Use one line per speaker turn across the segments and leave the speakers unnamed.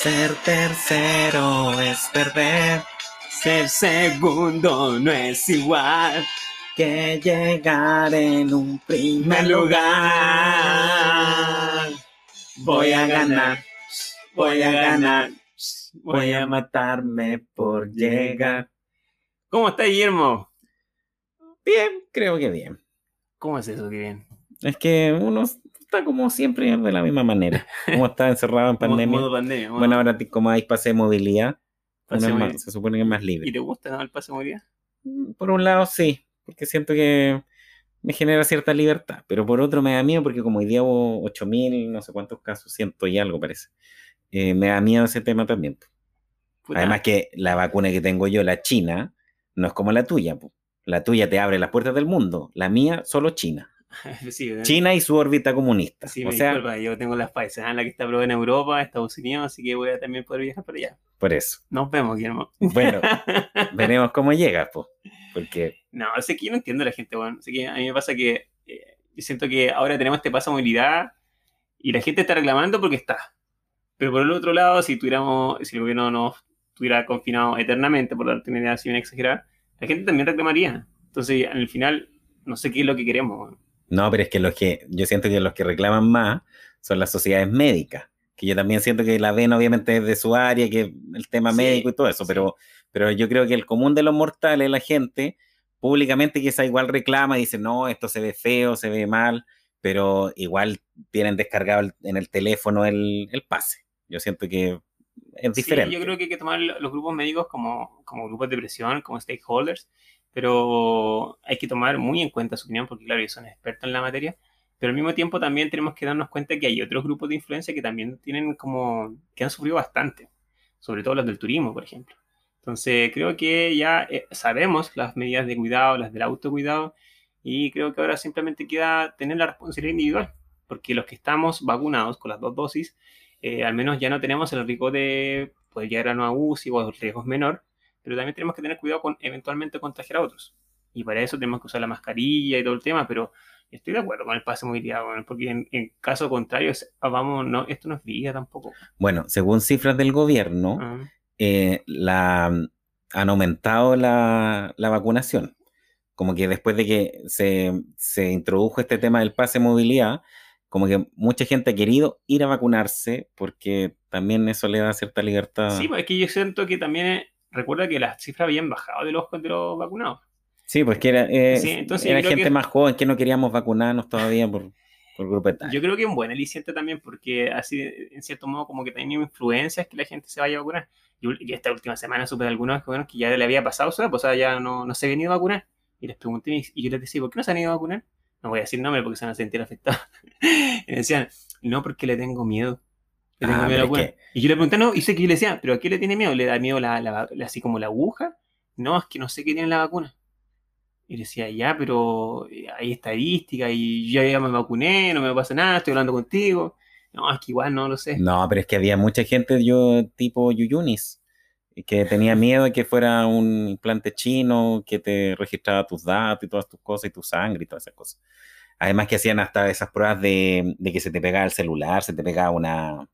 Ser tercero es perder, ser segundo no es igual que llegar en un primer lugar. Voy a ganar, voy a ganar, voy a matarme por llegar.
¿Cómo está Guillermo?
Bien, creo que bien.
¿Cómo es eso bien?
Es que uno está como siempre de la misma manera. Como está encerrado en pandemia.
Modo pandemia.
Bueno, ahora como hay pase de movilidad,
Pase
más- se supone que es más
¿Y
libre.
te gusta no, el pase de movilidad?
Mm, Por un lado sí, porque siento que me genera cierta libertad, pero por otro me da miedo porque como hoy día hubo 8000, no sé cuántos casos, ciento y algo parece. Eh, me da miedo ese tema también.
Puta,
Además que la vacuna que tengo yo, la china, no es como la tuya. po. La tuya te abre las puertas del mundo, la mía solo China. China y su órbita comunista.
Sí,
o sea,
disculpa, yo tengo las Pfizer, ah, la que está aprobada en Europa, Estados Unidos, así que voy a también poder viajar para allá.
por eso.
Nos vemos, Guillermo.
Bueno, veremos cómo llega, pues. Porque
No, sé que yo no entiendo a la gente, bueno. Sé que a mí me pasa que eh, yo siento que ahora tenemos este paso de movilidad y la gente está reclamando porque está. Pero por el otro lado, si tuviéramos, si el gobierno nos estuviera confinado eternamente, por darte una idea así bien exagerada, la gente también reclamaría. Entonces, al final, no sé qué es lo que queremos.
No, pero es que los que yo siento que los que reclaman más son las sociedades médicas, que yo también siento que la ven obviamente es de su área, que el tema
Sí,
médico y todo eso,
sí.
pero, pero yo creo que el común de los mortales, la gente, públicamente quizá igual reclama, dice, no, esto se ve feo, se ve mal, pero igual tienen descargado el- en el teléfono el, el pase. Yo siento que es
Sí,
diferente.
yo creo que hay que tomar lo- los grupos médicos como, como grupos de presión, como stakeholders, pero hay que tomar muy en cuenta su opinión porque, claro, ellos son expertos en la materia, pero al mismo tiempo también tenemos que darnos cuenta que hay otros grupos de influencia que también tienen como, que han sufrido bastante, sobre todo los del turismo, por ejemplo. Entonces, creo que ya eh, sabemos las medidas de cuidado, las del autocuidado, y creo que ahora simplemente queda tener la responsabilidad individual, porque los que estamos vacunados con las dos dosis, eh, al menos ya no tenemos el riesgo de poder llegar a una UCI o el riesgo es menor, pero también tenemos que tener cuidado con eventualmente contagiar a otros. Y para eso tenemos que usar la mascarilla y todo el tema, pero estoy de acuerdo con el pase de movilidad, bueno, porque en, en caso contrario, ah, vamos, no, esto no es vida tampoco.
Bueno, según cifras del gobierno,
Ah,
eh, la, han aumentado la, la vacunación. Como que después de que se, se introdujo este tema del pase de movilidad, como que mucha gente ha querido ir a vacunarse porque también eso le da cierta libertad.
Sí, pues es que yo siento que también, eh, recuerda que las cifras habían bajado de los, de los vacunados.
Sí, pues que era, eh,
Sí, entonces
era gente
que-
más joven que no queríamos vacunarnos todavía por, por grupo etario.
Yo creo que es un buen aliciente también, porque así, en cierto modo, como que también influencias que la gente se vaya a vacunar. Yo, y esta última semana supe de algunos que, bueno, que ya le había pasado pues o sea, ya no, no se habían ido a vacunar. Y les pregunté, y yo les decía, ¿por qué no se han ido a vacunar? No voy a decir nombre porque se van a sentir afectados. y me decían, no, porque le tengo miedo. Le tengo
Ah,
miedo a la. Y yo le pregunté, no, y sé que yo le decía, ¿pero a qué le tiene miedo? ¿Le da miedo la, la- la- así como la aguja? No, es que no sé qué tiene la vacuna. Y le decía, ya, pero eh, hay estadística y yo ya me vacuné, no me pasa nada, estoy hablando contigo. No, es que igual no lo sé.
No, pero es que había mucha gente, yo tipo Yuyunis, que tenía miedo de que fuera un implante chino que te registraba tus datos y todas tus cosas y tu sangre y todas esas cosas. Además que hacían hasta esas pruebas de, de que se te pegaba el celular, se te pegaba una,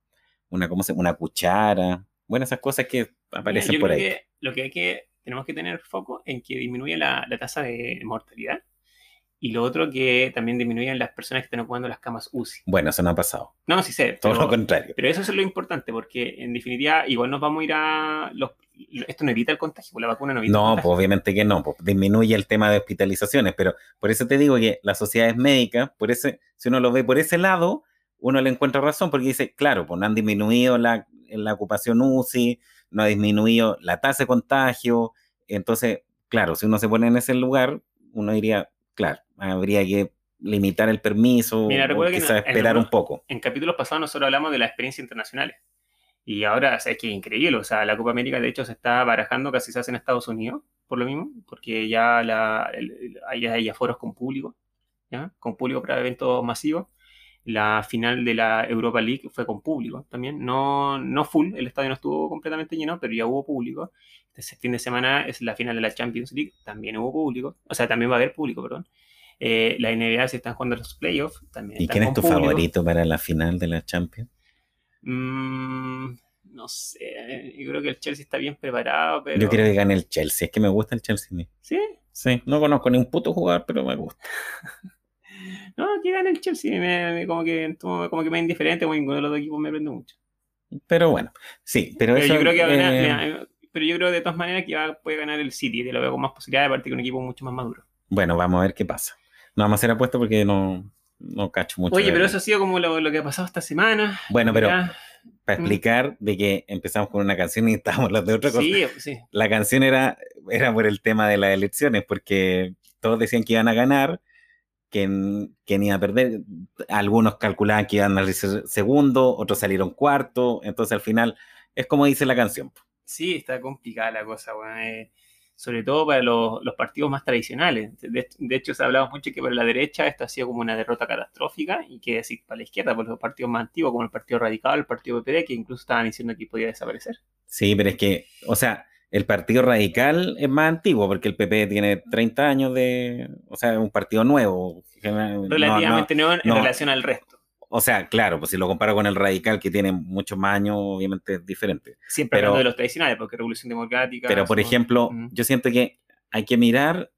una, ¿cómo se, una cuchara. Bueno, esas cosas que
Mira,
aparecen
yo
por
creo
ahí.
que lo que hay que, tenemos que tener foco en que disminuya la, la tasa de mortalidad y lo otro que también disminuyan las personas que están ocupando las camas UCI.
Bueno, eso no ha pasado.
No, sí sé,
Todo
pero,
lo contrario.
pero eso es lo importante porque en definitiva igual nos vamos a ir a... Los, esto no evita el contagio, pues la vacuna no evita el
No,
contagio.
pues obviamente que no, pues disminuye el tema de hospitalizaciones, pero por eso te digo que las sociedades médicas, por ese, si uno lo ve por ese lado, uno le encuentra razón, porque dice, claro, pues no han disminuido la, la ocupación UCI, no ha disminuido la tasa de contagio, entonces, claro, si uno se pone en ese lugar, uno diría, claro, habría que limitar el permiso,
Mira,
o quizás esperar
algunos-
un poco.
en capítulos pasados nosotros hablamos de las experiencias internacionales. Y ahora, o sea, es que es increíble. O sea, la Copa América, de hecho, se está barajando casi se hace en Estados Unidos, por lo mismo, porque ya la, el- hay, hay aforos con público, ¿ya? Con público para eventos masivos. La final de la Europa League fue con público también. No, no full, el estadio no estuvo completamente lleno, pero ya hubo público. Este fin de semana es la final de la Champions League, también hubo público. O sea, también va a haber público, perdón. Eh, la NBA se están jugando los playoffs también.
¿Y quién es tu favorito para la final de la Champions?
Mm, no sé, yo creo que el Chelsea está bien preparado, pero...
Yo creo que gane el Chelsea, es que me gusta el Chelsea.
¿Sí?
Sí, no conozco ni un puto jugador, pero me gusta.
no, que gane el Chelsea, me, como, que, como que me es indiferente, como ninguno de los dos equipos me prende mucho.
Pero bueno, sí, pero,
yo creo que eh, pero yo creo de todas maneras que va, puede ganar el City, te lo veo con más posibilidades, aparte que un equipo mucho más maduro.
Bueno, vamos a ver qué pasa. No vamos a hacer apuesta porque no, no cacho mucho.
Oye, pero eso ha sido como lo, que ha pasado esta semana.
Bueno, pero para mm. explicar de que empezamos con una canción y estábamos hablando de otra cosa.
Sí, sí.
La canción era, era por el tema de las elecciones, porque todos decían que iban a ganar, que, que ni a perder. Algunos calculaban que iban a ser segundo, otros salieron cuarto. Entonces al final es como dice la canción.
Sí, está complicada la cosa, eh, sobre todo para los, partidos más tradicionales. De, hecho, se ha hablado mucho que para la derecha esto ha sido como una derrota catastrófica y que decir para la izquierda, por los partidos más antiguos como el Partido Radical, el Partido PPD, que incluso estaban diciendo que podía desaparecer.
Sí, pero es que, o sea, el Partido Radical es más antiguo porque el PP tiene 30 años de, o sea, es un partido nuevo.
Relativamente nuevo en relación al resto.
O sea, claro, pues si lo comparo con el radical que tiene muchos más años, obviamente es diferente.
Siempre hablando de los tradicionales, porque Revolución Democrática.
Pero, por ejemplo, yo siento que hay que mirar,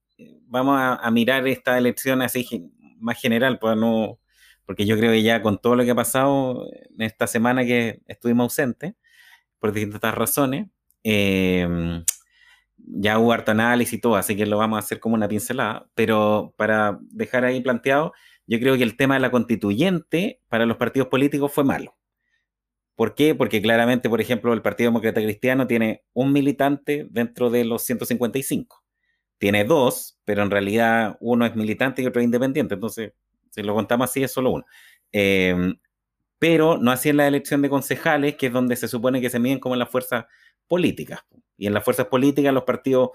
vamos a, mirar esta elección así más general, pues no, porque yo creo que ya con todo lo que ha pasado en esta semana que estuvimos ausentes, por distintas razones, em, ya hubo harto análisis y todo, así que lo vamos a hacer como una pincelada, pero para dejar ahí planteado, yo creo que el tema de la constituyente para los partidos políticos fue malo. ¿Por qué? Porque claramente, por ejemplo, el Partido Demócrata Cristiano tiene un militante dentro de los 155. Tiene dos, pero en realidad uno es militante y otro es independiente. Entonces, si lo contamos así, es solo uno. Em, pero no así en la elección de concejales, que es donde se supone que se miden como en las fuerzas políticas. Y en las fuerzas políticas, los partidos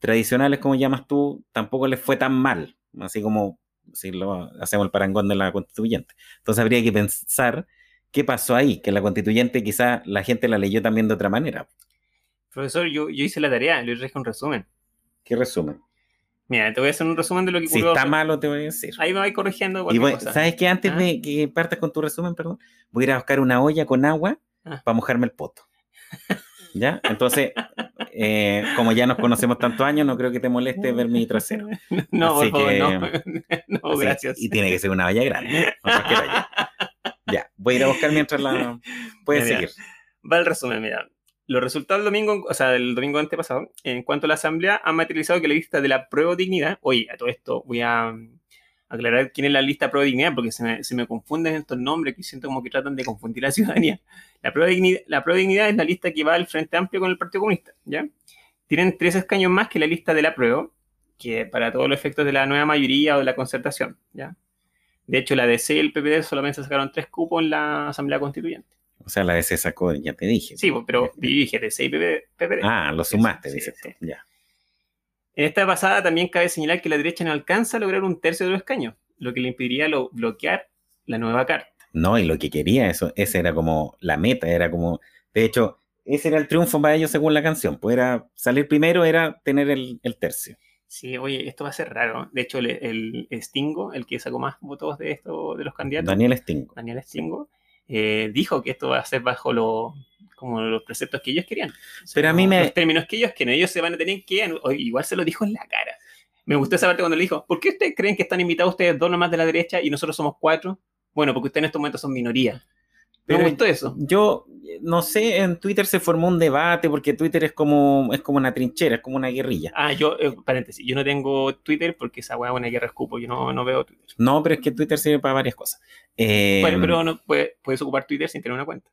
tradicionales, como llamas tú, tampoco les fue tan mal. Así como si lo hacemos el parangón de la constituyente. Entonces habría que pensar qué pasó ahí, que la constituyente quizá la gente la leyó también de otra manera.
Profesor, yo, yo hice la tarea, le traje un resumen.
¿Qué resumen?
Mira, te voy a hacer un resumen de lo que
Si está malo, te voy a decir.
Ahí me voy corrigiendo.
Y ¿Sabes qué? Antes ¿Ah? de que partas con tu resumen, perdón, voy a ir a buscar una olla con agua ah. para mojarme el poto. ¿Ya? Entonces, eh, como ya nos conocemos tantos años, no creo que te moleste ver mi trasero.
No, por favor, no. no gracias.
Y tiene que ser una valla grande. ya, voy a ir a buscar mientras la... Puedes seguir.
Va el resumen, mira. Los resultados del domingo, o sea, del domingo antepasado, en cuanto a la asamblea, han materializado que la lista de la prueba dignidad, oye, a todo esto voy a aclarar quién es la lista pro dignidad, porque se me, se me, confunden estos nombres que siento como que tratan de confundir a la ciudadanía. La pro dignidad, la dignidad es la lista que va al Frente Amplio con el Partido Comunista, ¿ya? Tienen tres escaños más que la lista de la prueba, que para todos los efectos de la nueva mayoría o de la concertación, ¿ya? De hecho, la DC y el PPD solamente sacaron tres cupos en la Asamblea Constituyente.
O sea, la DC sacó, ya te dije.
Sí, pero dije DC y PPD.
Ah, lo sumaste, dice ya.
En esta pasada también cabe señalar que la derecha no alcanza a lograr un tercio de los escaños, lo que le impediría bloquear la nueva carta.
No, y lo que quería, eso, esa era como la meta, era como, de hecho, ese era el triunfo para ellos según la canción, pues era salir primero, era tener el, tercio.
Sí, oye, esto va a ser raro. De hecho, el, Stingo, el que sacó más votos de esto de los candidatos,
Daniel Stingo,
Daniel Stingo, eh, dijo que esto va a ser bajo lo, como los preceptos que ellos querían.
Pero a mí me...
Los términos que ellos quieren, ellos se van a tener que... Igual se lo dijo en la cara. Me gustó esa parte cuando le dijo, ¿por qué ustedes creen que están invitados ustedes dos nomás de la derecha y nosotros somos cuatro? Bueno, porque ustedes en estos momentos son minoría. Pero me gustó eso.
Yo no sé, en Twitter se formó un debate porque Twitter es como, es como una trinchera, es como una guerrilla.
Ah, yo, eh, paréntesis, yo no tengo Twitter porque esa weá es una guerra escupo, yo no, no, veo Twitter.
No, pero es que Twitter sirve para varias cosas.
bueno, pero no, puedes ocupar Twitter sin tener una cuenta.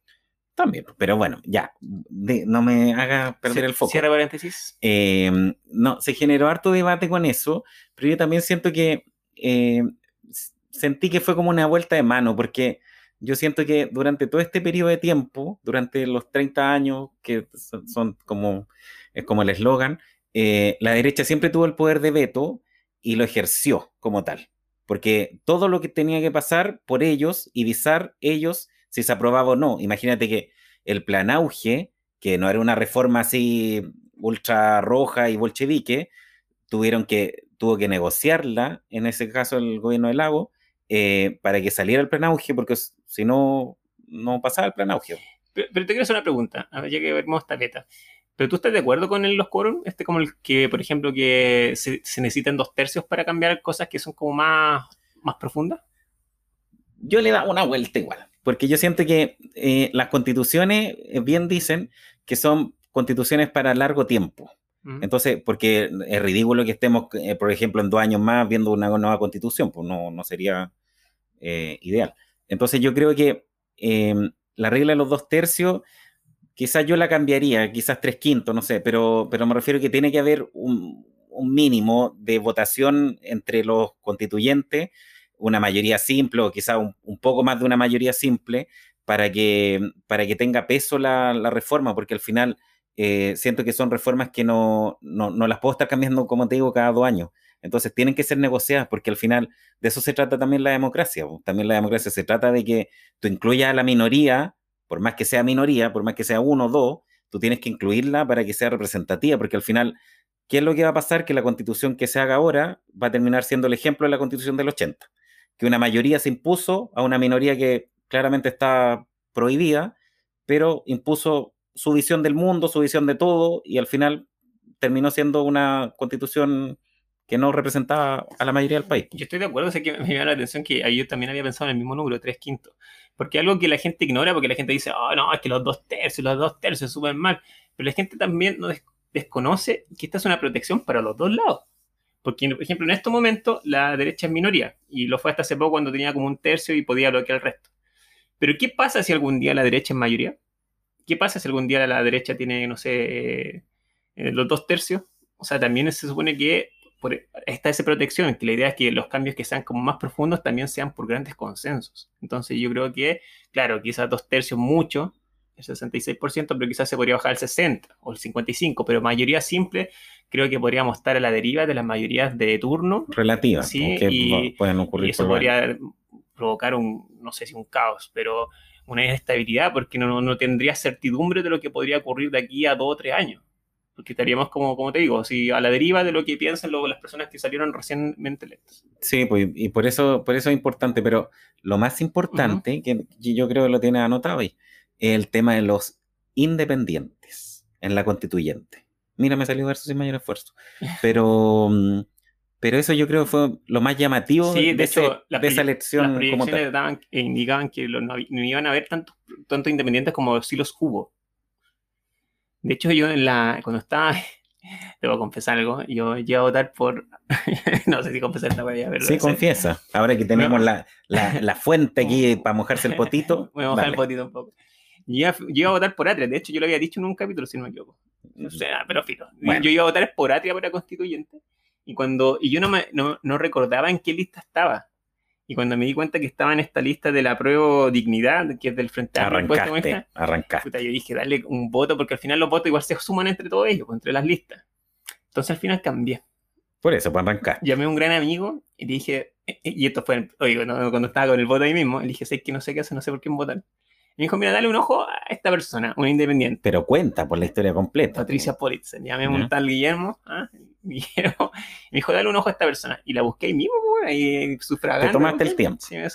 También, pero bueno, ya, no me haga perder el foco.
Cierra paréntesis.
Em, no, se generó harto debate con eso, pero yo también siento que em, sentí que fue como una vuelta de mano, porque yo siento que durante todo este periodo de tiempo, durante los 30 años, que son, como, es como el eslogan, eh, la derecha siempre tuvo el poder de veto y lo ejerció como tal, porque todo lo que tenía que pasar por ellos y visar ellos si se aprobaba o no. Imagínate que el plan auge, que no era una reforma así ultra roja y bolchevique, tuvieron que tuvo que negociarla, en ese caso el gobierno de Lago, eh, para que saliera el plan auge, porque si no, no pasaba el plan auge.
Pero, te quiero hacer una pregunta, a ver, ya que vemos esta. ¿Pero tú estás de acuerdo con los quórum? Este como el que, por ejemplo, que se, se, necesitan dos tercios para cambiar cosas que son como más, más profundas.
Yo le da una vuelta igual, porque yo siento que eh, las constituciones eh, bien dicen que son constituciones para largo tiempo. Entonces, porque es ridículo que estemos, eh, por ejemplo, en dos años más viendo una nueva constitución, pues no, no sería ideal. Entonces, yo creo que em, la regla de los dos tercios, quizás yo la cambiaría, quizás tres quintos, no sé, pero, pero me refiero que tiene que haber un, un mínimo de votación entre los constituyentes una mayoría simple o quizá un, poco más de una mayoría simple para que, para que tenga peso la, reforma, porque al final eh, siento que son reformas que no, no, no, las puedo estar cambiando, como te digo, cada dos años. Entonces tienen que ser negociadas, porque al final de eso se trata también la democracia. También la democracia se trata de que tú incluyas a la minoría, por más que sea minoría, por más que sea uno o dos, tú tienes que incluirla para que sea representativa, porque al final ¿qué es lo que va a pasar? Que la constitución que se haga ahora va a terminar siendo el ejemplo de la constitución del 80 que una mayoría se impuso a una minoría que claramente está prohibida, pero impuso su visión del mundo, su visión de todo, y al final terminó siendo una constitución que no representaba a la mayoría del país.
Yo estoy de acuerdo, sé que me llama la atención que yo también había pensado en el mismo número, tres quintos, porque algo que la gente ignora, porque la gente dice, oh, no, es que los dos tercios, los dos tercios suben mal, pero la gente también no desconoce que esta es una protección para los dos lados. Porque, por ejemplo, en este momento la derecha es minoría y lo fue hasta hace poco cuando tenía como un tercio y podía bloquear el resto. Pero ¿qué pasa si algún día la derecha es mayoría? ¿Qué pasa si algún día la derecha tiene, no sé, eh, los dos tercios? O sea, también se supone que está esa protección, que la idea es que los cambios que sean como más profundos también sean por grandes consensos. Entonces yo creo que, claro, quizás dos tercios mucho, el 66%, pero quizás se podría bajar al 60% o el 55%, pero mayoría simple creo que podríamos estar a la deriva de las mayorías de turno.
Relativas,
¿sí? y, pueden ocurrir. Y eso podría provocar un, no sé si un caos, pero una inestabilidad porque no, no, tendría certidumbre de lo que podría ocurrir de aquí a dos o tres años. Porque estaríamos, como, como te digo, si a la deriva de lo que piensan luego las personas que salieron recientemente electas.
Sí, pues, y por eso, por eso es importante, pero lo más importante, que yo creo que lo tiene anotado ahí, es el tema de los independientes en la constituyente. Mira, me salió verso sin mayor esfuerzo. Pero, mm, pero eso yo creo fue lo más llamativo
de, hecho, de esa elección. Las proyecciones daban, indicaban que no, iban a haber tantos tanto independientes como si los hubo. De hecho, yo en la, cuando estaba, debo confesar algo, yo llegué a votar por, no sé si confesar esta
a ver. Sí, confiesa. Ahora que tenemos la, la, la, fuente aquí para mojarse el potito.
Voy a mojar el potito un poco. Yo iba, a votar por Atria, de hecho yo lo había dicho en un capítulo, si no me equivoco. No sé, pero filo. Yo iba a votar por Atria para constituyente. Y cuando y yo no, me, no, recordaba en qué lista estaba. Y cuando me di cuenta que estaba en esta lista de la prueba dignidad, que es del Frente
Arrancaste, arrancaste.
yo dije, dale un voto, porque al final los votos igual se suman entre todos ellos, pues, entre las listas. Entonces al final cambié.
Por eso, para arrancar.
Llamé a un gran amigo y le dije, eh, eh, y esto fue, oye, cuando, estaba con el voto ahí mismo, le dije, sé que no sé qué hacer, no sé por quién votar me dijo, mira, dale un ojo a esta persona, una independiente.
Pero cuenta por la historia completa.
Patricia Politzen, llamé un tal Guillermo, ¿ah? Guillermo, me dijo, dale un ojo a esta persona. Y la busqué ahí mismo, ahí sufragando.
Te tomaste el tiempo.
Sí, me.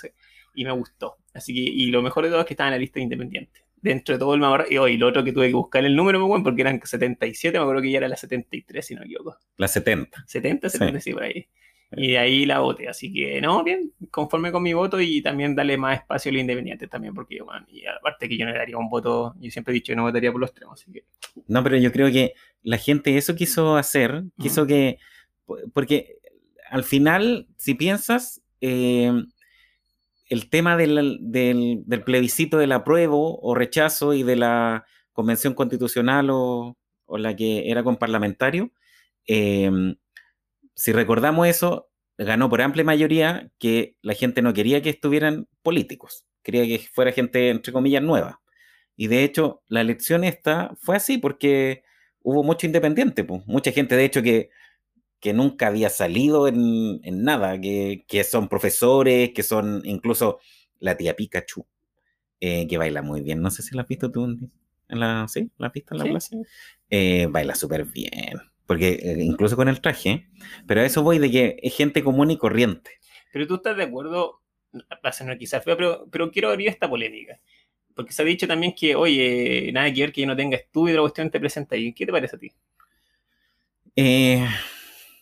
Y me gustó. Así que, y lo mejor de todo es que estaba en la lista de independientes. Dentro de todo el mapa, y hoy lo otro que tuve que buscar el número, muy bueno, porque eran 77, me acuerdo que ya era la 73, si no me equivoco.
La 70.
70, 70, sí por ahí. Y de ahí la voté. Así que, no, bien, conforme con mi voto y también darle más espacio a los independientes también, porque, bueno, y aparte que yo no le daría un voto, yo siempre he dicho que no votaría por los extremos, así que...
No, pero yo creo que la gente eso quiso hacer, quiso que, porque al final, si piensas, eh, el tema del, del, plebiscito del apruebo o rechazo y de la convención constitucional o, o la que era con parlamentario, eh, si recordamos eso, ganó por amplia mayoría que la gente no quería que estuvieran políticos, quería que fuera gente, entre comillas, nueva. Y de hecho, la elección esta fue así porque hubo mucho independiente, pues. mucha gente, de hecho, que, que nunca había salido en, nada, que, son profesores, que son incluso la tía Pikachu, eh, que baila muy bien. No sé si la has visto tú en la, ¿sí? ¿La has visto en la clase? Eh, baila súper bien porque eh, incluso con el traje, pero a eso voy de que es gente común y corriente.
Pero tú estás de acuerdo, va a ser quizás feo, pero, pero quiero abrir esta polémica. Porque se ha dicho también que, oye, nada que ver que yo no tenga estudio, la cuestión te presenta ahí. ¿Qué te parece a ti?
Eh,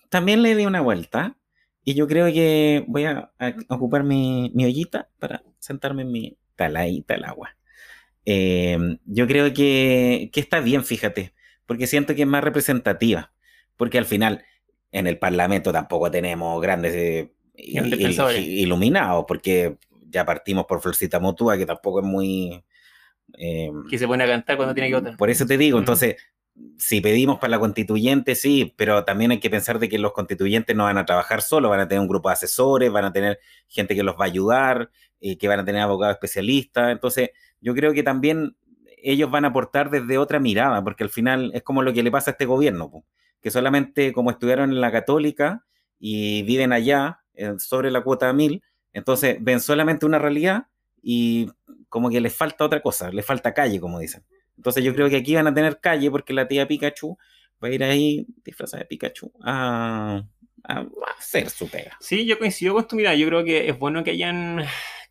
también le di una vuelta y yo creo que voy a, ocupar mi, mi, ollita para sentarme en mi taladita al agua. Eh, yo creo que, que está bien, fíjate, porque siento que es más representativa, porque al final en el Parlamento tampoco tenemos grandes eh, iluminados, porque ya partimos por Florcita Motúa, que tampoco es muy...
Eh, que se pone a cantar cuando tiene que votar.
Por eso te digo, entonces, si pedimos para la constituyente, sí, pero también hay que pensar de que los constituyentes no van a trabajar solo, van a tener un grupo de asesores, van a tener gente que los va a ayudar, y que van a tener abogados especialistas. Entonces, yo creo que también ellos van a aportar desde otra mirada, porque al final es como lo que le pasa a este gobierno, que solamente como estudiaron en la católica y viven allá eh, sobre la cuota mil, entonces ven solamente una realidad y como que les falta otra cosa, les falta calle, como dicen. Entonces yo creo que aquí van a tener calle porque la tía Pikachu va a ir ahí disfrazada de Pikachu a, hacer su pega.
Sí, yo coincido con tu mirada. Yo creo que es bueno que hayan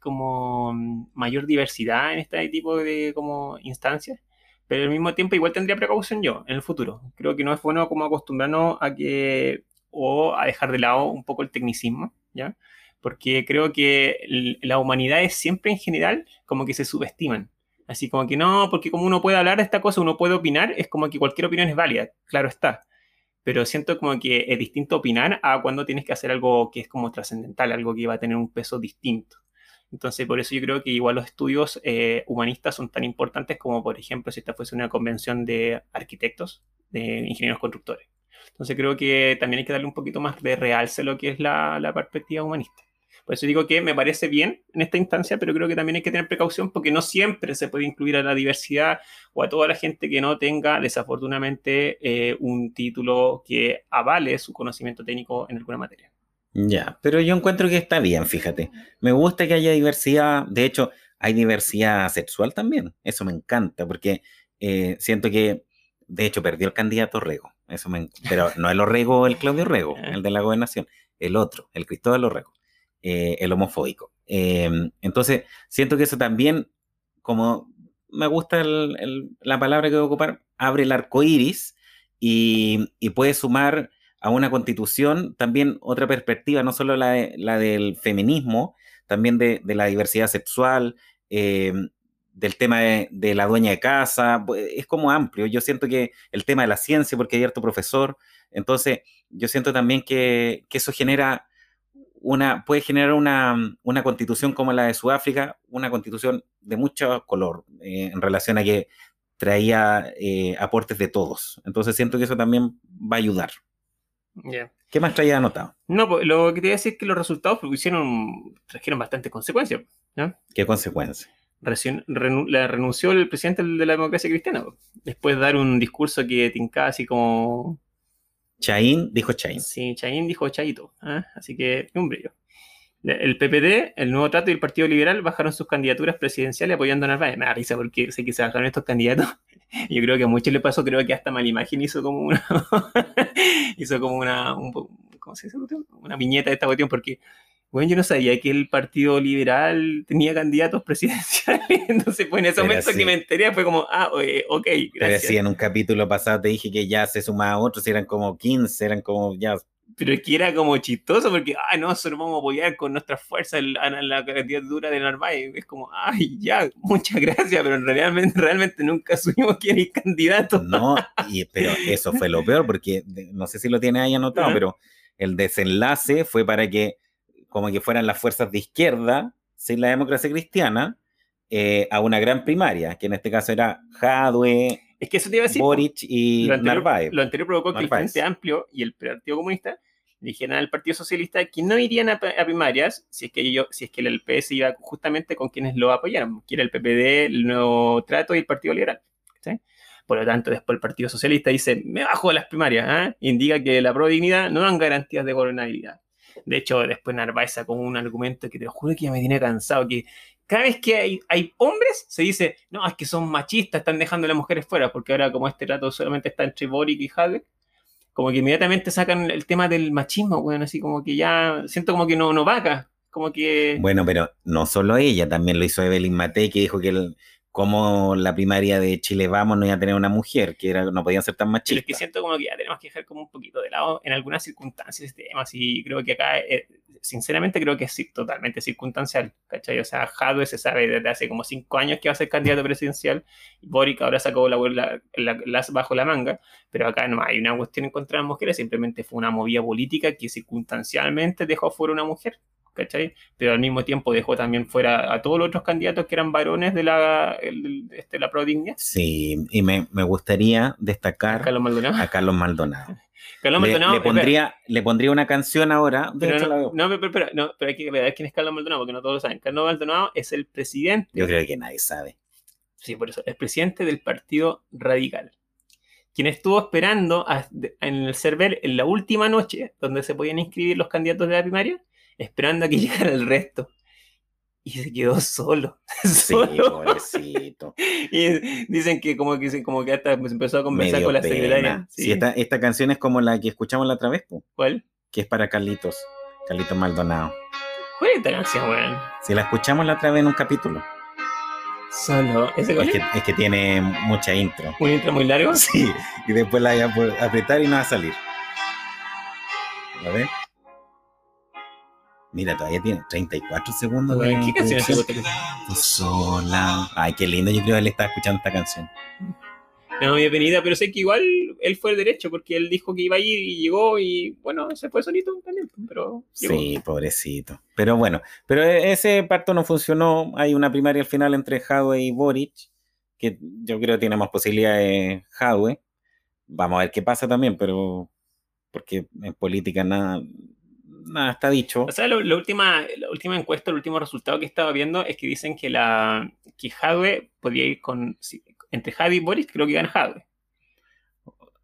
como mayor diversidad en este tipo de como instancias, pero al mismo tiempo igual tendría precaución yo en el futuro. Creo que no es bueno como acostumbrarnos a que o a dejar de lado un poco el tecnicismo, ¿ya? porque creo que la humanidad es siempre en general como que se subestiman. Así como que no, porque como uno puede hablar de esta cosa, uno puede opinar, es como que cualquier opinión es válida, claro está. Pero siento como que es distinto opinar a cuando tienes que hacer algo que es como trascendental, algo que va a tener un peso distinto. Entonces, por eso yo creo que igual los estudios eh, humanistas son tan importantes como, por ejemplo, si esta fuese una convención de arquitectos, de ingenieros constructores. Entonces, creo que también hay que darle un poquito más de realce a lo que es la, la perspectiva humanista. Por eso digo que me parece bien en esta instancia, pero creo que también hay que tener precaución porque no siempre se puede incluir a la diversidad o a toda la gente que no tenga desafortunadamente eh, un título que avale su conocimiento técnico en alguna materia.
Ya, pero yo encuentro que está bien, fíjate. Me gusta que haya diversidad. De hecho, hay diversidad sexual también. Eso me encanta porque eh, siento que, de hecho, perdió el candidato Rego. Eso me, pero no el Orrego, el Claudio Rego, el de la gobernación, el otro, el Cristóbal Orrego. Eh, el homofóbico. Em, entonces, siento que eso también, como me gusta la palabra que voy a ocupar, abre el arco iris y, puede sumar a una constitución también otra perspectiva, no solo la, del feminismo, también de, la diversidad sexual, em, del tema de, la dueña de casa, es como amplio. Yo siento que el tema de la ciencia, porque hay harto profesor, entonces yo siento también que, que eso genera una, puede generar una, una, constitución como la de Sudáfrica, una constitución de mucho color eh, en relación a que traía eh, aportes de todos. Entonces siento que eso también va a ayudar. ¿Qué más traía anotado?
No, pues, lo que te iba a decir es que los resultados hicieron, trajeron bastantes consecuencias.
¿Qué consecuencias?
la renunció el presidente de la democracia cristiana, después de dar un discurso que tincaba así como
Chaín dijo Chaín.
Sí, Chaín dijo Chaito. ¿ah? Así que un brillo. El PPD, el Nuevo Trato y el Partido Liberal bajaron sus candidaturas presidenciales apoyando a Narváez. Me da risa porque sé que se bajaron estos candidatos. Yo creo que a muchos le pasó, creo que hasta Malimagen hizo como una. hizo como una. ¿Cómo se dice? Una viñeta de esta cuestión porque bueno, yo no sabía que el Partido Liberal tenía candidatos presidenciales. Entonces, pues en ese momento que me enteré fue como, ah, ok, gracias.
Pero sí, en un capítulo pasado te dije que ya se sumaba otros, eran como 15, eran como ya.
Pero es que era como chistoso porque, ah, no, solo vamos a apoyar con nuestras fuerzas la, la candidatura de Narváez. Es como, ay, ya, muchas gracias, pero realmente, realmente nunca supimos quién es candidato.
No, y, pero eso fue lo peor porque no sé si lo tiene ahí anotado, pero el desenlace fue para que como que fueran las fuerzas de izquierda, sin la democracia cristiana, eh, a una gran primaria, que en este caso era Jadwe,
es que eso te iba a decir,
Boric y
lo anterior,
Narváez.
Lo anterior provocó que el Frente Amplio y el Partido Comunista dijeran al Partido Socialista que no irían a, primarias si es que ellos, si es que el PS iba justamente con quienes lo apoyaron, que era el PPD, el Nuevo Trato y el Partido Liberal. Por lo tanto, después el Partido Socialista dice, me bajo de las primarias, ¿ah? indica que la pro dignidad no dan garantías de gobernabilidad. De hecho, después Narváez sacó un argumento que te lo juro que ya me tiene cansado, que cada vez que hay, hay, hombres, se dice, no, es que son machistas, están dejando a las mujeres fuera, porque ahora como este trato solamente está entre Boric y Hadek, como que inmediatamente sacan el tema del machismo, bueno, así como que ya siento como que no, no va acá. Como que.
Bueno, pero no solo ella, también lo hizo Evelyn Matei, que dijo que el, como la primaria de Chile Vamos no iba a tener una mujer, que era, no podían ser tan machistas.
Pero es que siento como que ya tenemos que dejar como un poquito de lado en algunas circunstancias este tema, y creo que acá, eh, sinceramente, creo que es totalmente circunstancial, ¿cachai? O sea, Jadwe se sabe desde hace como cinco años que va a ser candidato presidencial, Boric ahora sacó la, la, bajo la manga, pero acá no hay una cuestión en contra de las mujeres, simplemente fue una movida política que circunstancialmente dejó fuera una mujer, ¿cachai? Pero al mismo tiempo dejó también fuera a todos los otros candidatos que eran varones de la, este, la Prodignia.
Sí, y me, me gustaría destacar
a Carlos Maldonado.
A Carlos Maldonado. Carlos Maldonado le, pondría, le pondría una canción ahora.
pero no, no, pero, no, pero hay que ver quién es Carlos Maldonado, porque no todos lo saben. Carlos Maldonado es el presidente.
Yo creo que nadie sabe.
Sí, por eso. El presidente del Partido Radical. Quien estuvo esperando en el server en la última noche, donde se podían inscribir los candidatos de la primaria, esperando a que llegara el resto. Y se quedó solo.
Sí, pobrecito.
y dicen que como que, como que hasta empezó a conversar con la secretaria.
Sí, esta, esta, canción es como la que escuchamos la otra vez.
¿Cuál?
Que es para Carlitos. Carlitos Maldonado.
¿Cuál es esta canción, weón?
Si la escuchamos la otra vez en un capítulo.
Solo. ¿Ese
es, que, es que tiene mucha intro.
¿Un intro muy largo?
Sí. Y después la voy a apretar y no va a salir. A ver. Mira, todavía tiene 34 segundos.
de ¿Qué canción
es Sola. Ay, qué lindo. Yo creo que él estaba escuchando esta canción.
No, bienvenida, pero sé que igual él fue el derecho porque él dijo que iba a ir y llegó y bueno, se fue solito también, pero
Sí, pobrecito. Pero bueno, pero e-, ese parto no funcionó. Hay una primaria al final entre Jadwe y Boric, que yo creo que tiene más posibilidades Jadwe. Vamos a ver qué pasa también, pero porque en política nada, nada está dicho.
O sea, la, última, la última encuesta, el último resultado que estaba viendo es que dicen que la que Jadwe podría ir con. entre Jadwe y Boris, creo que gana Jadwe.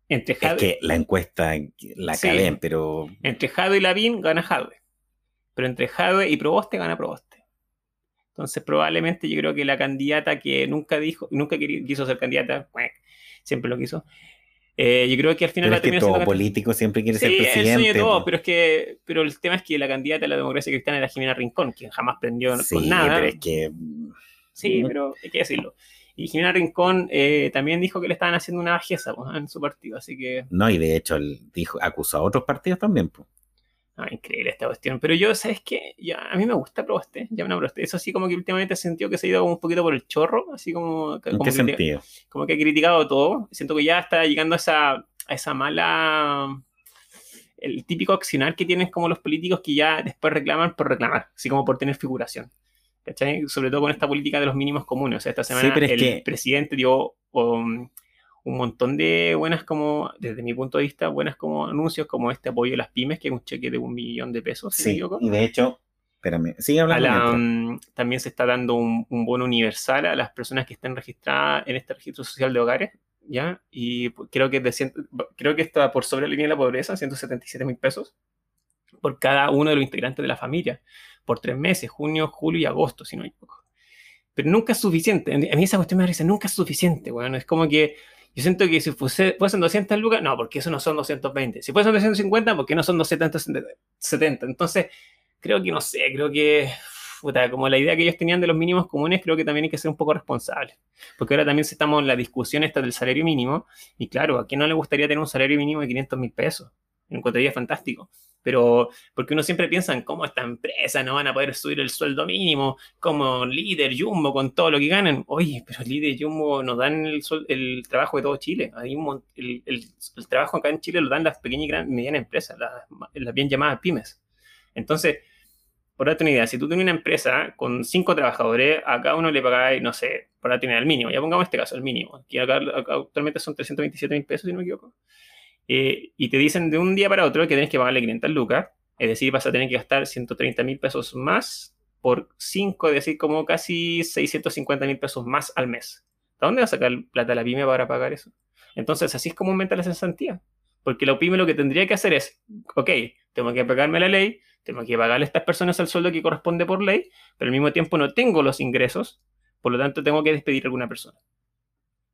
Entre Jadwe, es que la encuesta la sí, pero.
Entre Jadwe y Lavín gana Jadwe. Pero entre Jadwe y Proboste gana Proboste. Entonces, probablemente yo creo que la candidata que nunca dijo, nunca quiso ser candidata, siempre lo quiso, eh, yo creo que al final
pero es que todo político siempre quiere ser presidente.
El todo, pero es que pero el tema es que la candidata de la democracia cristiana era Jimena Rincón, quien jamás prendió con nada.
Pero es que...
Sí, pero hay que decirlo. Y Jimena Rincón eh, también dijo que le estaban haciendo una bajeza pues, en su partido, así que...
No, y de hecho él dijo, acusó a otros partidos también. Pues.
Ah, increíble esta cuestión. Pero yo, ¿sabes qué? Ya, a mí me gusta Proboste. Ya una Proboste. Eso sí, como que últimamente he sentido que se ha ido un poquito por el chorro. Así como.
¿En qué sentido?
Como que ha criticado todo. Siento que ya está llegando a esa, a esa mala. El típico accionar que tienen como los políticos que ya después reclaman por reclamar. Así como por tener figuración. ¿Cachai? Sobre todo con esta política de los mínimos comunes. O sea, esta semana el presidente dio. Um, un montón de buenas como, desde mi punto de vista, buenas como anuncios como este apoyo a las pymes, que es un cheque de un millón de pesos.
sí, y de hecho, espérame, sigue hablando.
Mm, también se está dando un, bono universal a las personas que estén registradas en este registro social de hogares, ¿ya? Y creo que, de creo que está por sobre la línea de la pobreza, 177 mil pesos, por cada uno de los integrantes de la familia, por tres meses, junio, julio y agosto, si no hay poco. Pero nunca es suficiente. A mí esa cuestión me parece, nunca es suficiente, bueno, es como que yo siento que si fuese, fuesen 200 lucas, no, porque eso no son 220. Si fuesen 250, porque no son 270. Entonces, creo que no sé, creo que, puta, como la idea que ellos tenían de los mínimos comunes, creo que también hay que ser un poco responsable. Porque ahora también estamos en la discusión esta del salario mínimo. Y claro, ¿a quién no le gustaría tener un salario mínimo de 500 mil pesos? Me encontraría fantástico pero porque uno siempre piensa en cómo esta empresa no van a poder subir el sueldo mínimo, como líder Jumbo con todo lo que ganan. Oye, pero líder Jumbo nos dan el, trabajo de todo Chile. El, trabajo acá en Chile lo dan las pequeñas y medianas empresas, las, bien llamadas pymes. Entonces, por darte una idea, si tú tienes una empresa con cinco trabajadores, a cada uno le pagáis, no sé, por darte una el mínimo, ya pongamos este caso, el mínimo, que actualmente son 327 mil pesos, si no me equivoco. Eh, y te dicen de un día para otro que tienes que pagarle 500 lucas, es decir, vas a tener que gastar 130 mil pesos más por 5, es decir, como casi 650 mil pesos más al mes. ¿De dónde va a sacar plata la pyme para pagar eso? Entonces, así es como aumenta la cesantía. Porque la pyme lo que tendría que hacer es, ok, tengo que pagarme la ley, tengo que pagarle a estas personas el sueldo que corresponde por ley, pero al mismo tiempo no tengo los ingresos, por lo tanto tengo que despedir a alguna persona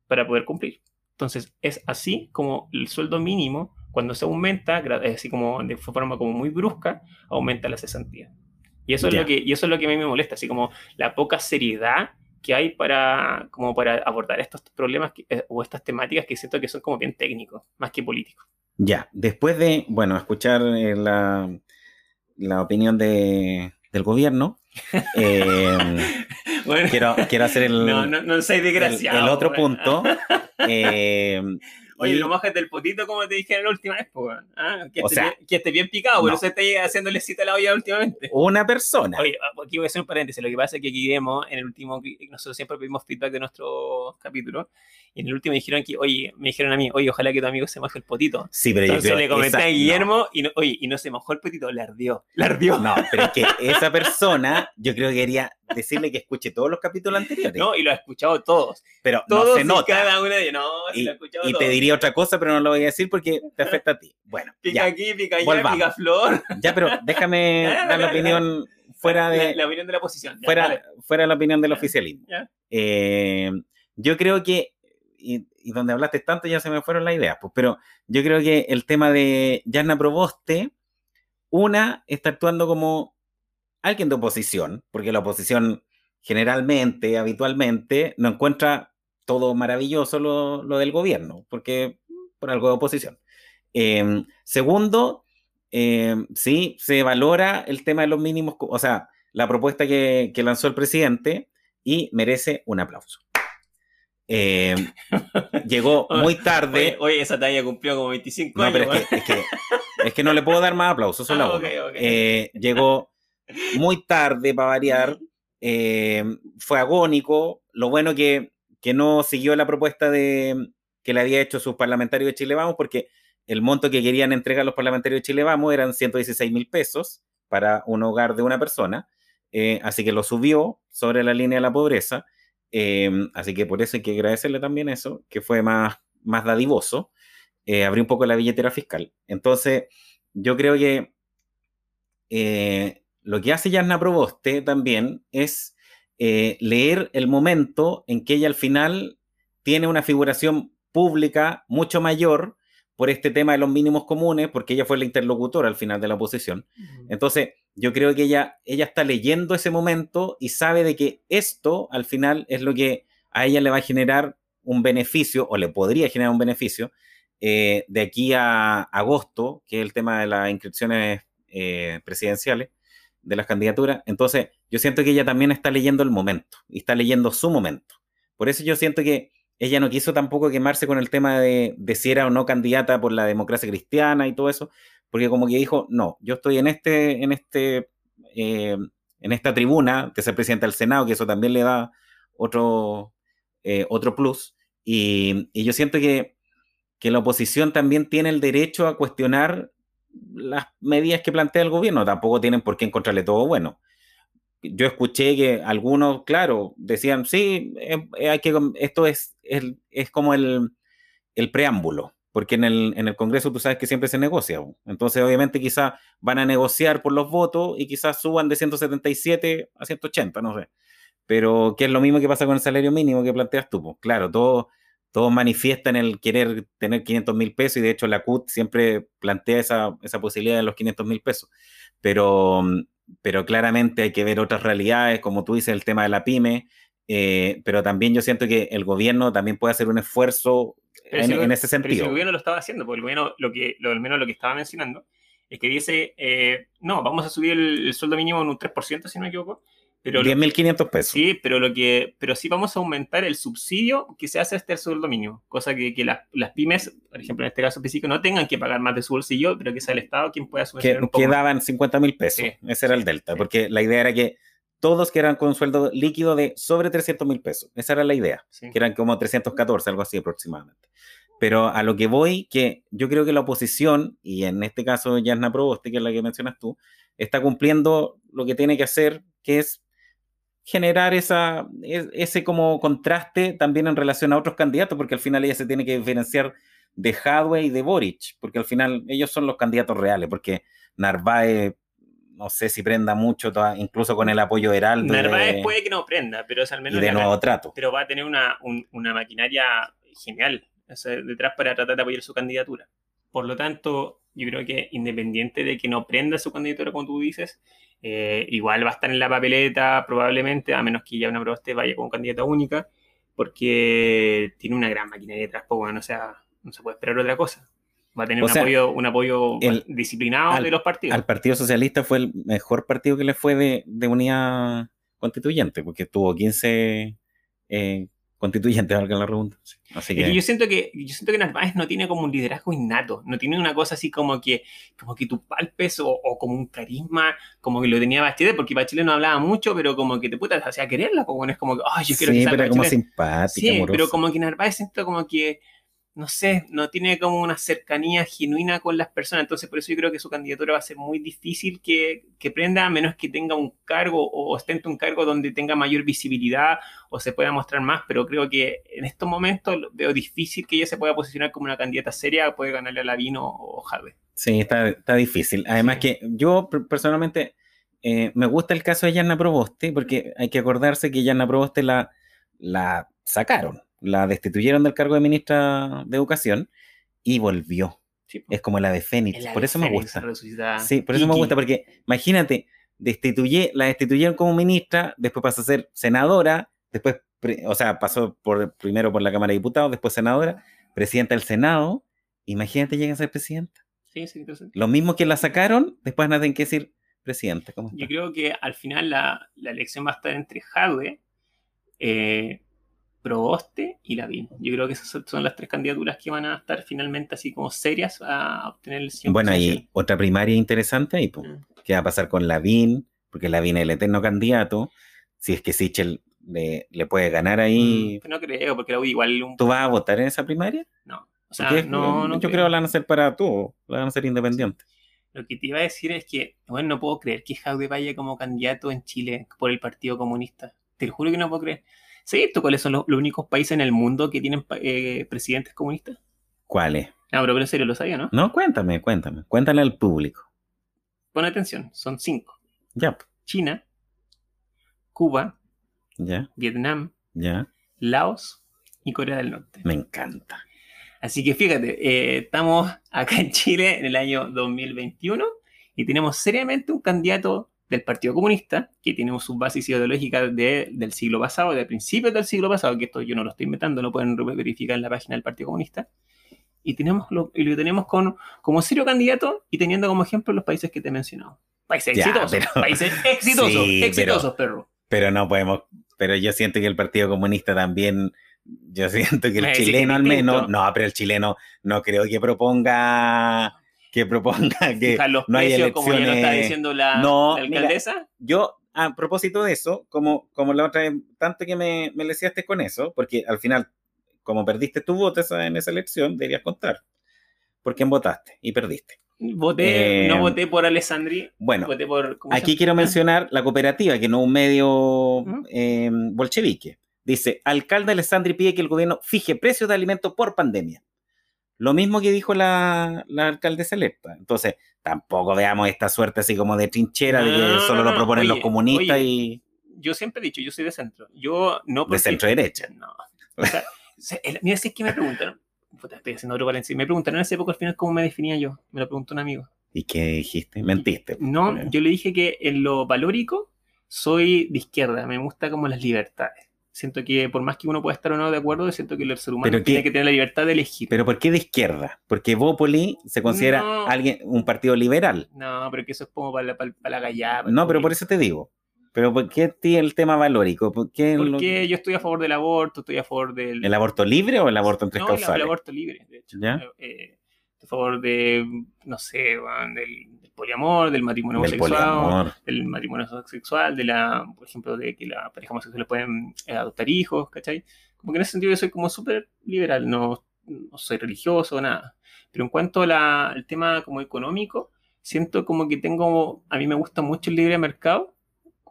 para poder cumplir. Entonces, es así como el sueldo mínimo Cuando se aumenta, así como de forma como muy brusca, aumenta la cesantía. Y eso, es lo que, y eso es lo que a mí me molesta, así como la poca seriedad que hay para, como para abordar estos problemas eh, o estas temáticas que siento que son como bien técnicos, más que políticos.
Ya, después de, bueno, escuchar eh, la, la, opinión de, del gobierno, eh, quiero, quiero hacer el,
no, no, no el,
el, otro punto. Eh,
Oye, lo mojas del potito como te dije la última vez, pues, ¿ah? que, esté bien, que, esté bien, picado, por eso esté haciéndole cita a la olla últimamente.
Una persona.
Oye, aquí voy a hacer un paréntesis. Lo que pasa es que aquí vemos, en el último, nosotros siempre pedimos feedback de nuestro capítulo, y en el último dijeron que, oye, me dijeron a mí, oye, ojalá que tu amigo se moje el potito.
Sí, pero
Entonces
yo
le comenté a Guillermo, y no, oye, y no se mojó el potito, le ardió. Le ardió.
No, pero es que esa persona, yo creo que quería decirle que escuche todos los capítulos anteriores.
No, y lo ha escuchado todos.
Pero
todos
no se nota.
cada uno de ellos. No,
y,
lo ha escuchado
y
todos.
te diría otra cosa, pero no lo voy a decir porque te afecta a ti. Bueno,
Pica
ya.
aquí, pica allá, pica flor.
Ya, pero déjame dar la opinión fuera de,
la opinión de la oposición. Ya,
fuera, fuera de la opinión del oficialismo. Eh, yo creo que, y, y donde hablaste tanto ya se me fueron las ideas, pues, pero yo creo que el tema de Yarna Proboste, una, está actuando como alguien de oposición, porque la oposición generalmente, habitualmente, no encuentra todo maravilloso lo, lo del gobierno, porque por algo de oposición. Eh, segundo, eh, sí, se valora el tema de los mínimos, o sea, la propuesta que, que lanzó el presidente y merece un aplauso. Eh, llegó muy
Oye,
tarde.
oye, esa talla cumplió como 25
No,
años.
pero es que, es, que, es que no le puedo dar más aplausos, solo
Ah,
uno.
ok, ok.
Eh, llegó muy tarde para variar, eh, fue agónico. Lo bueno que, que no siguió la propuesta de, que le había hecho sus parlamentarios de Chile Vamos, porque el monto que querían entregar los parlamentarios de Chile Vamos eran 116 mil pesos para un hogar de una persona. Eh, así que lo subió sobre la línea de la pobreza. Eh, así que por eso hay que agradecerle también eso, que fue más, más dadivoso. Eh, abrió un poco la billetera fiscal. Entonces, yo creo que lo que hace Yarna Proboste también es eh, leer el momento en que ella al final tiene una figuración pública mucho mayor por este tema de los mínimos comunes, porque ella fue la interlocutora al final de la oposición. Entonces, yo creo que ella, ella está leyendo ese momento y sabe de que esto al final es lo que a ella le va a generar un beneficio, o le podría generar un beneficio, eh, de aquí a agosto, que es el tema de las inscripciones eh, presidenciales, de las candidaturas. Entonces, yo siento que ella también está leyendo el momento y está leyendo su momento. Por eso yo siento que ella no quiso tampoco quemarse con el tema de, de si era o no candidata por la democracia cristiana y todo eso, porque como que dijo, no, yo estoy en este, en este, eh, en esta tribuna de ser presidenta del Senado, que eso también le da otro, eh, otro plus, y, y yo siento que, que la oposición también tiene el derecho a cuestionar las medidas que plantea el gobierno, tampoco tienen por qué encontrarle todo bueno. Yo escuché que algunos, claro, decían, sí, eh, eh, hay que, esto es, es, como el, el preámbulo, porque en el, en el Congreso tú sabes que siempre se negocia. Entonces, obviamente, quizás van a negociar por los votos y quizás suban de 177 a 180, no sé. Pero que es lo mismo que pasa con el salario mínimo que planteas tú. Claro, todos, todos manifiestan el querer tener 500 mil pesos y de hecho la CUT siempre plantea esa, esa posibilidad de los 500 mil pesos. Pero, pero claramente hay que ver otras realidades, como tú dices, el tema de la pyme. Eh, pero también yo siento que el gobierno también puede hacer un esfuerzo en,
si
en ese
Pero si
sentido.
el gobierno lo estaba haciendo, porque el gobierno, lo que, lo, al menos lo que estaba mencionando, es que dice, eh, no, vamos a subir el, el sueldo mínimo en un 3%, si no me equivoco. Pero lo-
10.500 pesos.
Sí, pero lo que, pero sí vamos a aumentar el subsidio que se hace hasta el sueldo mínimo, cosa que, que las, las pymes, por ejemplo, en este caso específico, no tengan que pagar más de su bolsillo, pero que sea el Estado quien pueda
que,
subvencionar un poco
que daban 50 mil pesos.
Sí,
Ese era el delta,
sí.
porque la idea era que todos quedaran con un sueldo líquido de sobre 300 mil pesos. Esa era la idea,
Sí.
que eran como 314, algo así aproximadamente. Pero a lo que voy, que yo creo que la oposición, y en este caso Yasna Proboste, que es la que mencionas tú, está cumpliendo lo que tiene que hacer, que es generar esa, es- ese como contraste también en relación a otros candidatos, porque al final ella se tiene que diferenciar de Hadwe y de Boric, porque al final ellos son los candidatos reales, porque Narváez no sé si prenda mucho, toda- incluso con el apoyo de Heraldo
Narváez
de,
puede que no prenda, pero es al
y
menos
de Nuevo Trato.
pero va a tener una, un- una maquinaria genial o sea, detrás para tratar de apoyar su candidatura. Por lo tanto, yo creo que independiente de que no prenda su candidatura, como tú dices, eh, igual va a estar en la papeleta probablemente, a menos que ya una Proboste vaya como candidata única, porque tiene una gran maquinaria detrás, pues bueno, o sea, no se puede esperar otra cosa. Va a tener un,
sea,
apoyo, un apoyo
el-
disciplinado
al-
de los partidos.
Al Partido Socialista fue el mejor partido que le fue de, de unidad constituyente, porque tuvo 15 eh, constituyentes, valga la redundancia. Así
que yo siento que yo siento que Narváez no tiene como un liderazgo innato, no tiene una cosa así como que como que tú palpes o, o como un carisma como que lo tenía Bachelet, porque Bachelet no hablaba mucho, pero como que te puta te hacía quererla, bueno, es como que, ay, yo quiero que salga
pero como
Bachelet".
simpática,
Sí,
amorosa.
pero como que Narváez siento como que, no sé, no tiene como una cercanía genuina con las personas. Entonces, por eso yo creo que su candidatura va a ser muy difícil que, que prenda, a menos que tenga un cargo o ostente un cargo donde tenga mayor visibilidad o se pueda mostrar más. Pero creo que en estos momentos veo difícil que ella se pueda posicionar como una candidata seria, puede ganarle a Lavín o, Jadwe.
Sí, está, está difícil. Además
Sí.
que yo per- personalmente eh, me gusta el caso de Yanna Proboste, porque hay que acordarse que Yanna Proboste la, la sacaron, la destituyeron del cargo de ministra de Educación y volvió.
Sí,
Es como la de Fénix,
El
por
ave
eso me gusta. Sí, por eso me gusta, porque imagínate, destituye, la destituyeron como ministra, después pasó a ser senadora, después, o sea, pasó por, primero por la Cámara de Diputados, después senadora, presidenta del Senado, imagínate llega a ser presidenta.
Sí, sí, interesante.
Los mismos que la sacaron, después nada tienen que decir presidente. ¿cómo está?
Yo creo que al final la, la elección va a estar entre Jadwe, eh, Proboste y Lavín. Yo creo que esas son- las tres candidaturas que van a estar finalmente así como serias a obtener el 100%.
Bueno, y otra primaria interesante ahí, pues,
Mm.
¿qué va a pasar con Lavín? Porque Lavín es el eterno candidato. Si es que Sichel le, le puede ganar ahí,
Mm, no creo, porque la U igual un...
¿tú vas a votar en esa primaria?
No. O sea,
Porque
no, no
yo creo que la van a hacer para tú, la van a hacer independiente.
Lo que te iba a decir es que, bueno, no puedo creer que Jadwe vaya como candidato en Chile por el Partido Comunista. Te lo juro que no puedo creer. ¿Sabes tú cuáles son los, los únicos países en el mundo que tienen eh, presidentes comunistas?
¿Cuál es?
No, pero en serio, lo sabía, ¿no?
No, cuéntame, cuéntame. Cuéntale al público.
Pon atención, son cinco.
Ya,
China, Cuba,
ya,
Vietnam,
ya.
Laos y Corea del Norte.
Me encanta.
Así que fíjate, eh, estamos acá en Chile en el año 2021 y tenemos seriamente un candidato del Partido Comunista que tiene sus bases ideológicas de- del siglo pasado, de principios del siglo pasado, que esto yo no lo estoy inventando, lo pueden verificar en la página del Partido Comunista. Y, tenemos lo, y lo tenemos con, como serio candidato y teniendo como ejemplo los países que te he mencionado. Países
Ya,
exitosos,
pero-
países exitosos,
Sí, pero-
exitosos, perro.
Pero no podemos, pero yo siento que el Partido Comunista también, yo siento que el
Me
chileno al menos, no, pero el chileno no creo que proponga, que proponga que no hay
precios, como ya lo está
elecciones-
diciendo la,
No,
la
mira,
alcaldesa.
yo, a propósito de eso, como, como la otra vez, tanto que me, me leseaste con eso, porque al final, como perdiste tu voto en esa elección, deberías contar. ¿Por quién votaste? Y perdiste.
Voté,
Eh,
no voté por Alessandri,
Bueno,
voté por. ¿cómo se
Aquí quiero mencionar la cooperativa, que no es un medio eh, bolchevique. Dice, alcalde Alessandri pide que el gobierno fije precios de alimentos por pandemia. Lo mismo que dijo la, la alcaldesa electa. Entonces, tampoco veamos esta suerte así como de trinchera, de que
No,
solo
no,
lo
no.
proponen los comunistas
oye,
y
Yo siempre he dicho, yo soy de centro. Yo no.
de centro derecha.
No. O sea, se- el- mira, si es que me preguntaron. puta, estoy haciendo otro paréntesis. Me preguntaron hace poco al final cómo me definía yo. Me lo preguntó un amigo.
¿Y qué dijiste? Mentiste.
No,
Bueno.
yo le dije que en lo valórico soy de izquierda. Me gusta como las libertades. Siento que por más que uno pueda estar o no de acuerdo, siento que el ser humano tiene
qué-
que tener la libertad de elegir.
Pero ¿por qué de izquierda? Porque Bópoli se considera
No.
alguien, un partido liberal.
No, pero que eso es como para, la- para, para la gallada. para el
No, pero por eso te digo. Pero ¿por qué el tema valórico? ¿Por qué lo-
Porque yo estoy a favor del aborto, estoy a favor del...
¿El aborto libre o el aborto en tres
no,
causales?
el aborto libre, de hecho.
¿Ya?
Eh, a favor de, no sé, del poliamor, del matrimonio
Del
homosexual,
poliamor.
del matrimonio sexual, de la, por ejemplo, de que las parejas homosexuales pueden eh, adoptar hijos, ¿cachai? Como que en ese sentido yo soy como súper liberal, no, no soy religioso, nada. Pero en cuanto a la- al tema como económico, siento como que tengo, a mí me gusta mucho el libre mercado,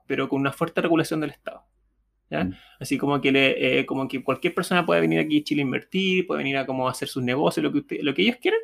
pero con una fuerte regulación del Estado. ¿ya?
Mm.
Así como que, le, eh, como que cualquier persona puede venir aquí a Chile a invertir, puede venir a como hacer sus negocios, lo que, usted- lo que ellos quieran,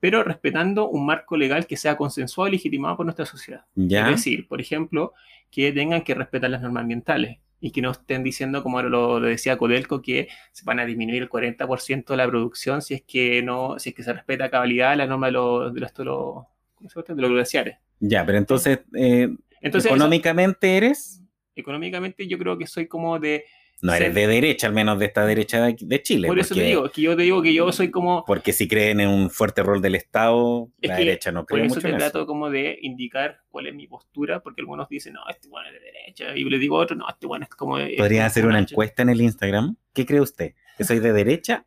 pero respetando un marco legal que sea consensuado y legitimado por nuestra sociedad.
¿Ya?
Es decir, por ejemplo, que tengan que respetar las normas ambientales, y que no estén diciendo, como lo, lo decía Codelco, que se van a disminuir el 40% de la producción si es que no, si es que se respeta a cabalidad la norma de los, de los, de los, de los glaciares.
Ya, pero entonces, eh,
Entonces,
económicamente eres,
económicamente yo creo que soy como de...
no eres de derecha, al menos de esta derecha de, Chile.
por eso te digo, que yo te digo que yo soy como...
Porque si creen en un fuerte rol del Estado,
Es
la
que
derecha no
Por
cree
eso
mucho
te
en
trato
eso.
como de indicar cuál es mi postura, porque algunos dicen, no, este bueno es de derecha, y le digo a otro, no, este bueno es como... de-
Podría hacer una
nacho".
encuesta en el Instagram. ¿Qué cree usted? ¿Que soy de derecha,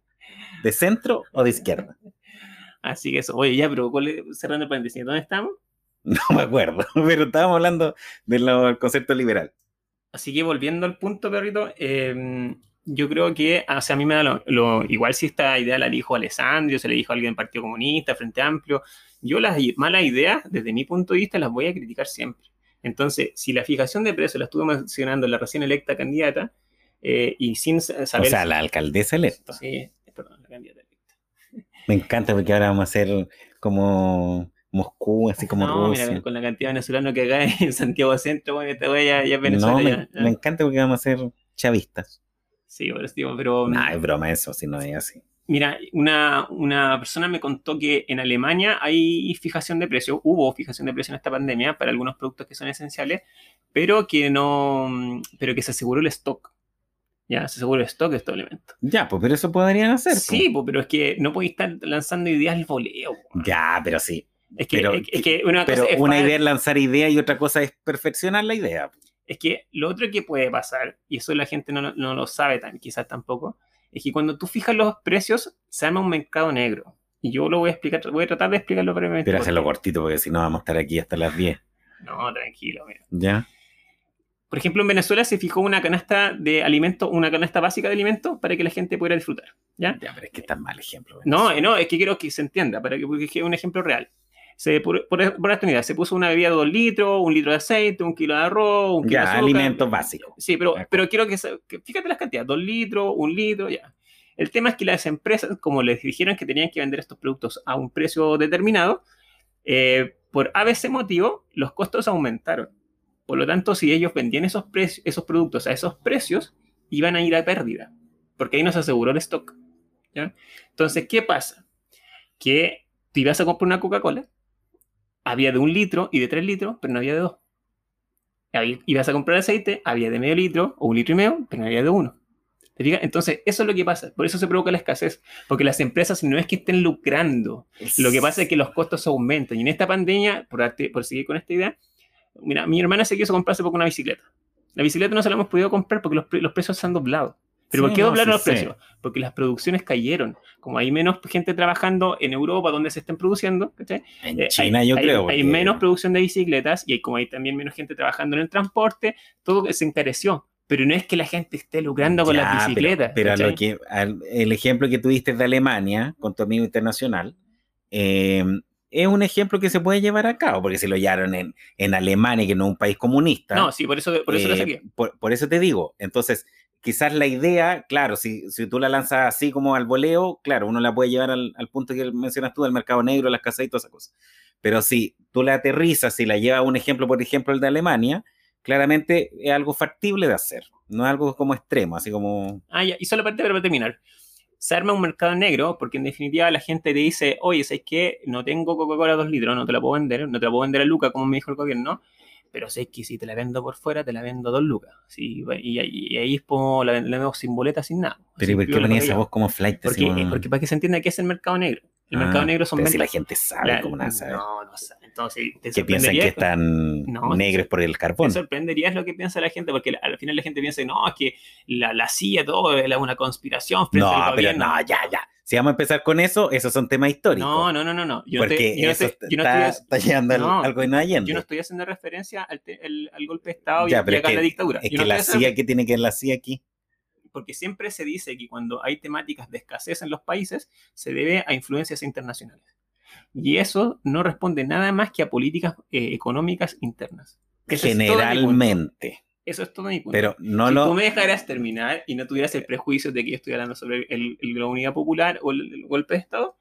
de centro o de izquierda?
Así que eso, oye, ya, pero ¿cuál es- cerrando el paréntesis, ¿dónde estamos?
No me acuerdo, pero estábamos hablando del concepto liberal.
Así que volviendo al punto, perrito, eh, yo creo que, o sea, a mí me da lo, lo- igual si esta idea la dijo Alessandro, se le dijo a alguien del Partido Comunista, Frente Amplio, yo las malas ideas, desde mi punto de vista, las voy a criticar siempre. Entonces, si la fijación de precios la estuvo mencionando la recién electa candidata, eh, y sin sa- saber...
O sea, la alcaldesa electa.
Sí, perdón, la candidata electa.
Me encanta porque ahora vamos a hacer como Moscú, así como
no,
Rusia.
mira, con la cantidad de venezolanos que acá en Santiago Centro, bueno, esta wea ya, ya es Venezuela.
no, me,
ya,
me encanta porque vamos a ser chavistas.
Sí, por eso digo, pero...
No, es broma eso, si no es así.
Mira, una, una persona me contó que en Alemania hay fijación de precio, hubo fijación de precio en esta pandemia para algunos productos que son esenciales, pero que no, pero que se aseguró el stock. Ya, se aseguró el stock de estos elementos.
Ya, pues, pero eso podrían hacer. pues.
Sí, po, pero es que no podéis estar lanzando ideas al voleo.
Ya, pero sí.
Es que,
pero-
es, es que una
Pero
cosa es
una
fa-
idea es lanzar idea y otra cosa es perfeccionar la idea.
Es que lo otro que puede pasar, y eso la gente no, lo- no lo sabe tan, quizás tampoco, es que cuando tú fijas los precios, se arma un mercado negro. Y yo lo voy a explicar, voy a tratar de explicarlo brevemente.
Pero hacerlo cortito porque si no vamos a estar aquí hasta las 10.
No, tranquilo, mira.
¿Ya?
Por ejemplo, en Venezuela se fijó una canasta de alimentos, una canasta básica de alimentos para que la gente pudiera disfrutar. ¿Ya?
Ya, pero es que está mal ejemplo.
No, no, es que quiero que se entienda, para que, porque es un ejemplo real. Se, por, por, por esta unidad, se puso una bebida de 2 litros, un litro de aceite, un kilo de arroz, un kilo de
Ya,
azúcar.
alimentos básicos.
Sí, pero,
Ya.
pero quiero que, se- que- fíjate las cantidades, 2 litros, un litro, ya. El tema es que las empresas, como les dijeron que tenían que vender estos productos a un precio determinado, eh, por ABC motivo, los costos aumentaron. Por lo tanto, si ellos vendían esos, esos productos a esos precios, iban a ir a pérdida, porque ahí no se aseguró el stock. ¿ya? Entonces, ¿qué pasa? Que tú ibas a comprar una Coca-Cola, había de un litro y de tres litros, pero no había de dos. Ibas a comprar aceite, había de medio litro o un litro y medio, pero no había de uno. ¿Te fijas? Entonces, eso es lo que pasa. Por eso se provoca la escasez. Porque las empresas no es que estén lucrando. Lo que pasa es que los costos aumentan. Y en esta pandemia, por, darte- por seguir con esta idea, mira, mi hermana se quiso comprarse poco una bicicleta. La bicicleta no se la hemos podido comprar porque los, los precios se han doblado. ¿Pero
Sí,
por qué
no,
doblaron
sí
los precios? Porque las producciones cayeron. Como hay menos gente trabajando en Europa donde se estén produciendo, ¿cachai?
En
Eh,
China,
hay,
yo
hay-
creo.
hay
porque-
menos producción de bicicletas y hay, como hay también menos gente trabajando en el transporte, todo se encareció. Pero no es que la gente esté lucrando con
Ya,
las
pero-
bicicletas.
Pero, a lo que, al- el ejemplo que tuviste de Alemania con tu amigo internacional eh, es un ejemplo que se puede llevar a cabo, porque si lo hallaron en, en Alemania, que no es un país comunista.
No, sí, por eso, por eso lo
eh,
saqué.
por, por eso te digo. Entonces, quizás la idea, claro, si, si tú la lanzas así como al voleo, claro, uno la puede llevar al, al punto que mencionas tú, del mercado negro, las casas y todas esas cosas. Pero si tú la aterrizas, si la llevas a un ejemplo, por ejemplo, el de Alemania, claramente es algo factible de hacer, no es algo como extremo, así como...
Ah, ya, y solo parte para terminar. Se arma un mercado negro porque en definitiva la gente te dice, oye, ¿sabes qué? No tengo Coca-Cola 2 litros, no te la puedo vender, no te la puedo vender a Luca como me dijo el gobierno, pero sé que si te la vendo por fuera, te la vendo a 2 lucas. Sí, y, y- y ahí es como la, la vendo sin boleta, sin nada.
Pero ¿y por qué ponía esa voz como flight?
Porque,
como-
porque para que se entienda qué es el mercado negro. El
Ah,
mercado negro son
pero si la
ventas-
gente sabe
la-
cómo nada sabe.
No, no sabe. Entonces, te
que piensan que están
No,
negros por el carbón.
sorprendería es lo que piensa la gente, porque al final la gente piensa, no, es que la, la CIA, todo es una conspiración frente
No,
al
pero no, ya, ya. Si vamos a empezar con eso, esos son temas históricos.
No, no, no, no, no. Yo
porque eso
estoy- yo no
está,
estoy-
está llegando
no,
al gobierno de Allende.
yo no estoy haciendo referencia al, te- el- al golpe de Estado
Ya,
y,
pero
y
es que-
la dictadura.
Es
Yo
que la CIA, ¿qué tiene que ver la CIA aquí?
Porque siempre se dice que cuando hay temáticas de escasez en los países, se debe a influencias internacionales. Y eso no responde nada más que a políticas eh, económicas internas. Es punto.
Generalmente.
Eso es todo mi punto.
Pero no
si
lo.
tú me dejaras terminar y no tuvieras el prejuicio de que yo estoy hablando sobre el, el- la unidad popular o el, el golpe de Estado,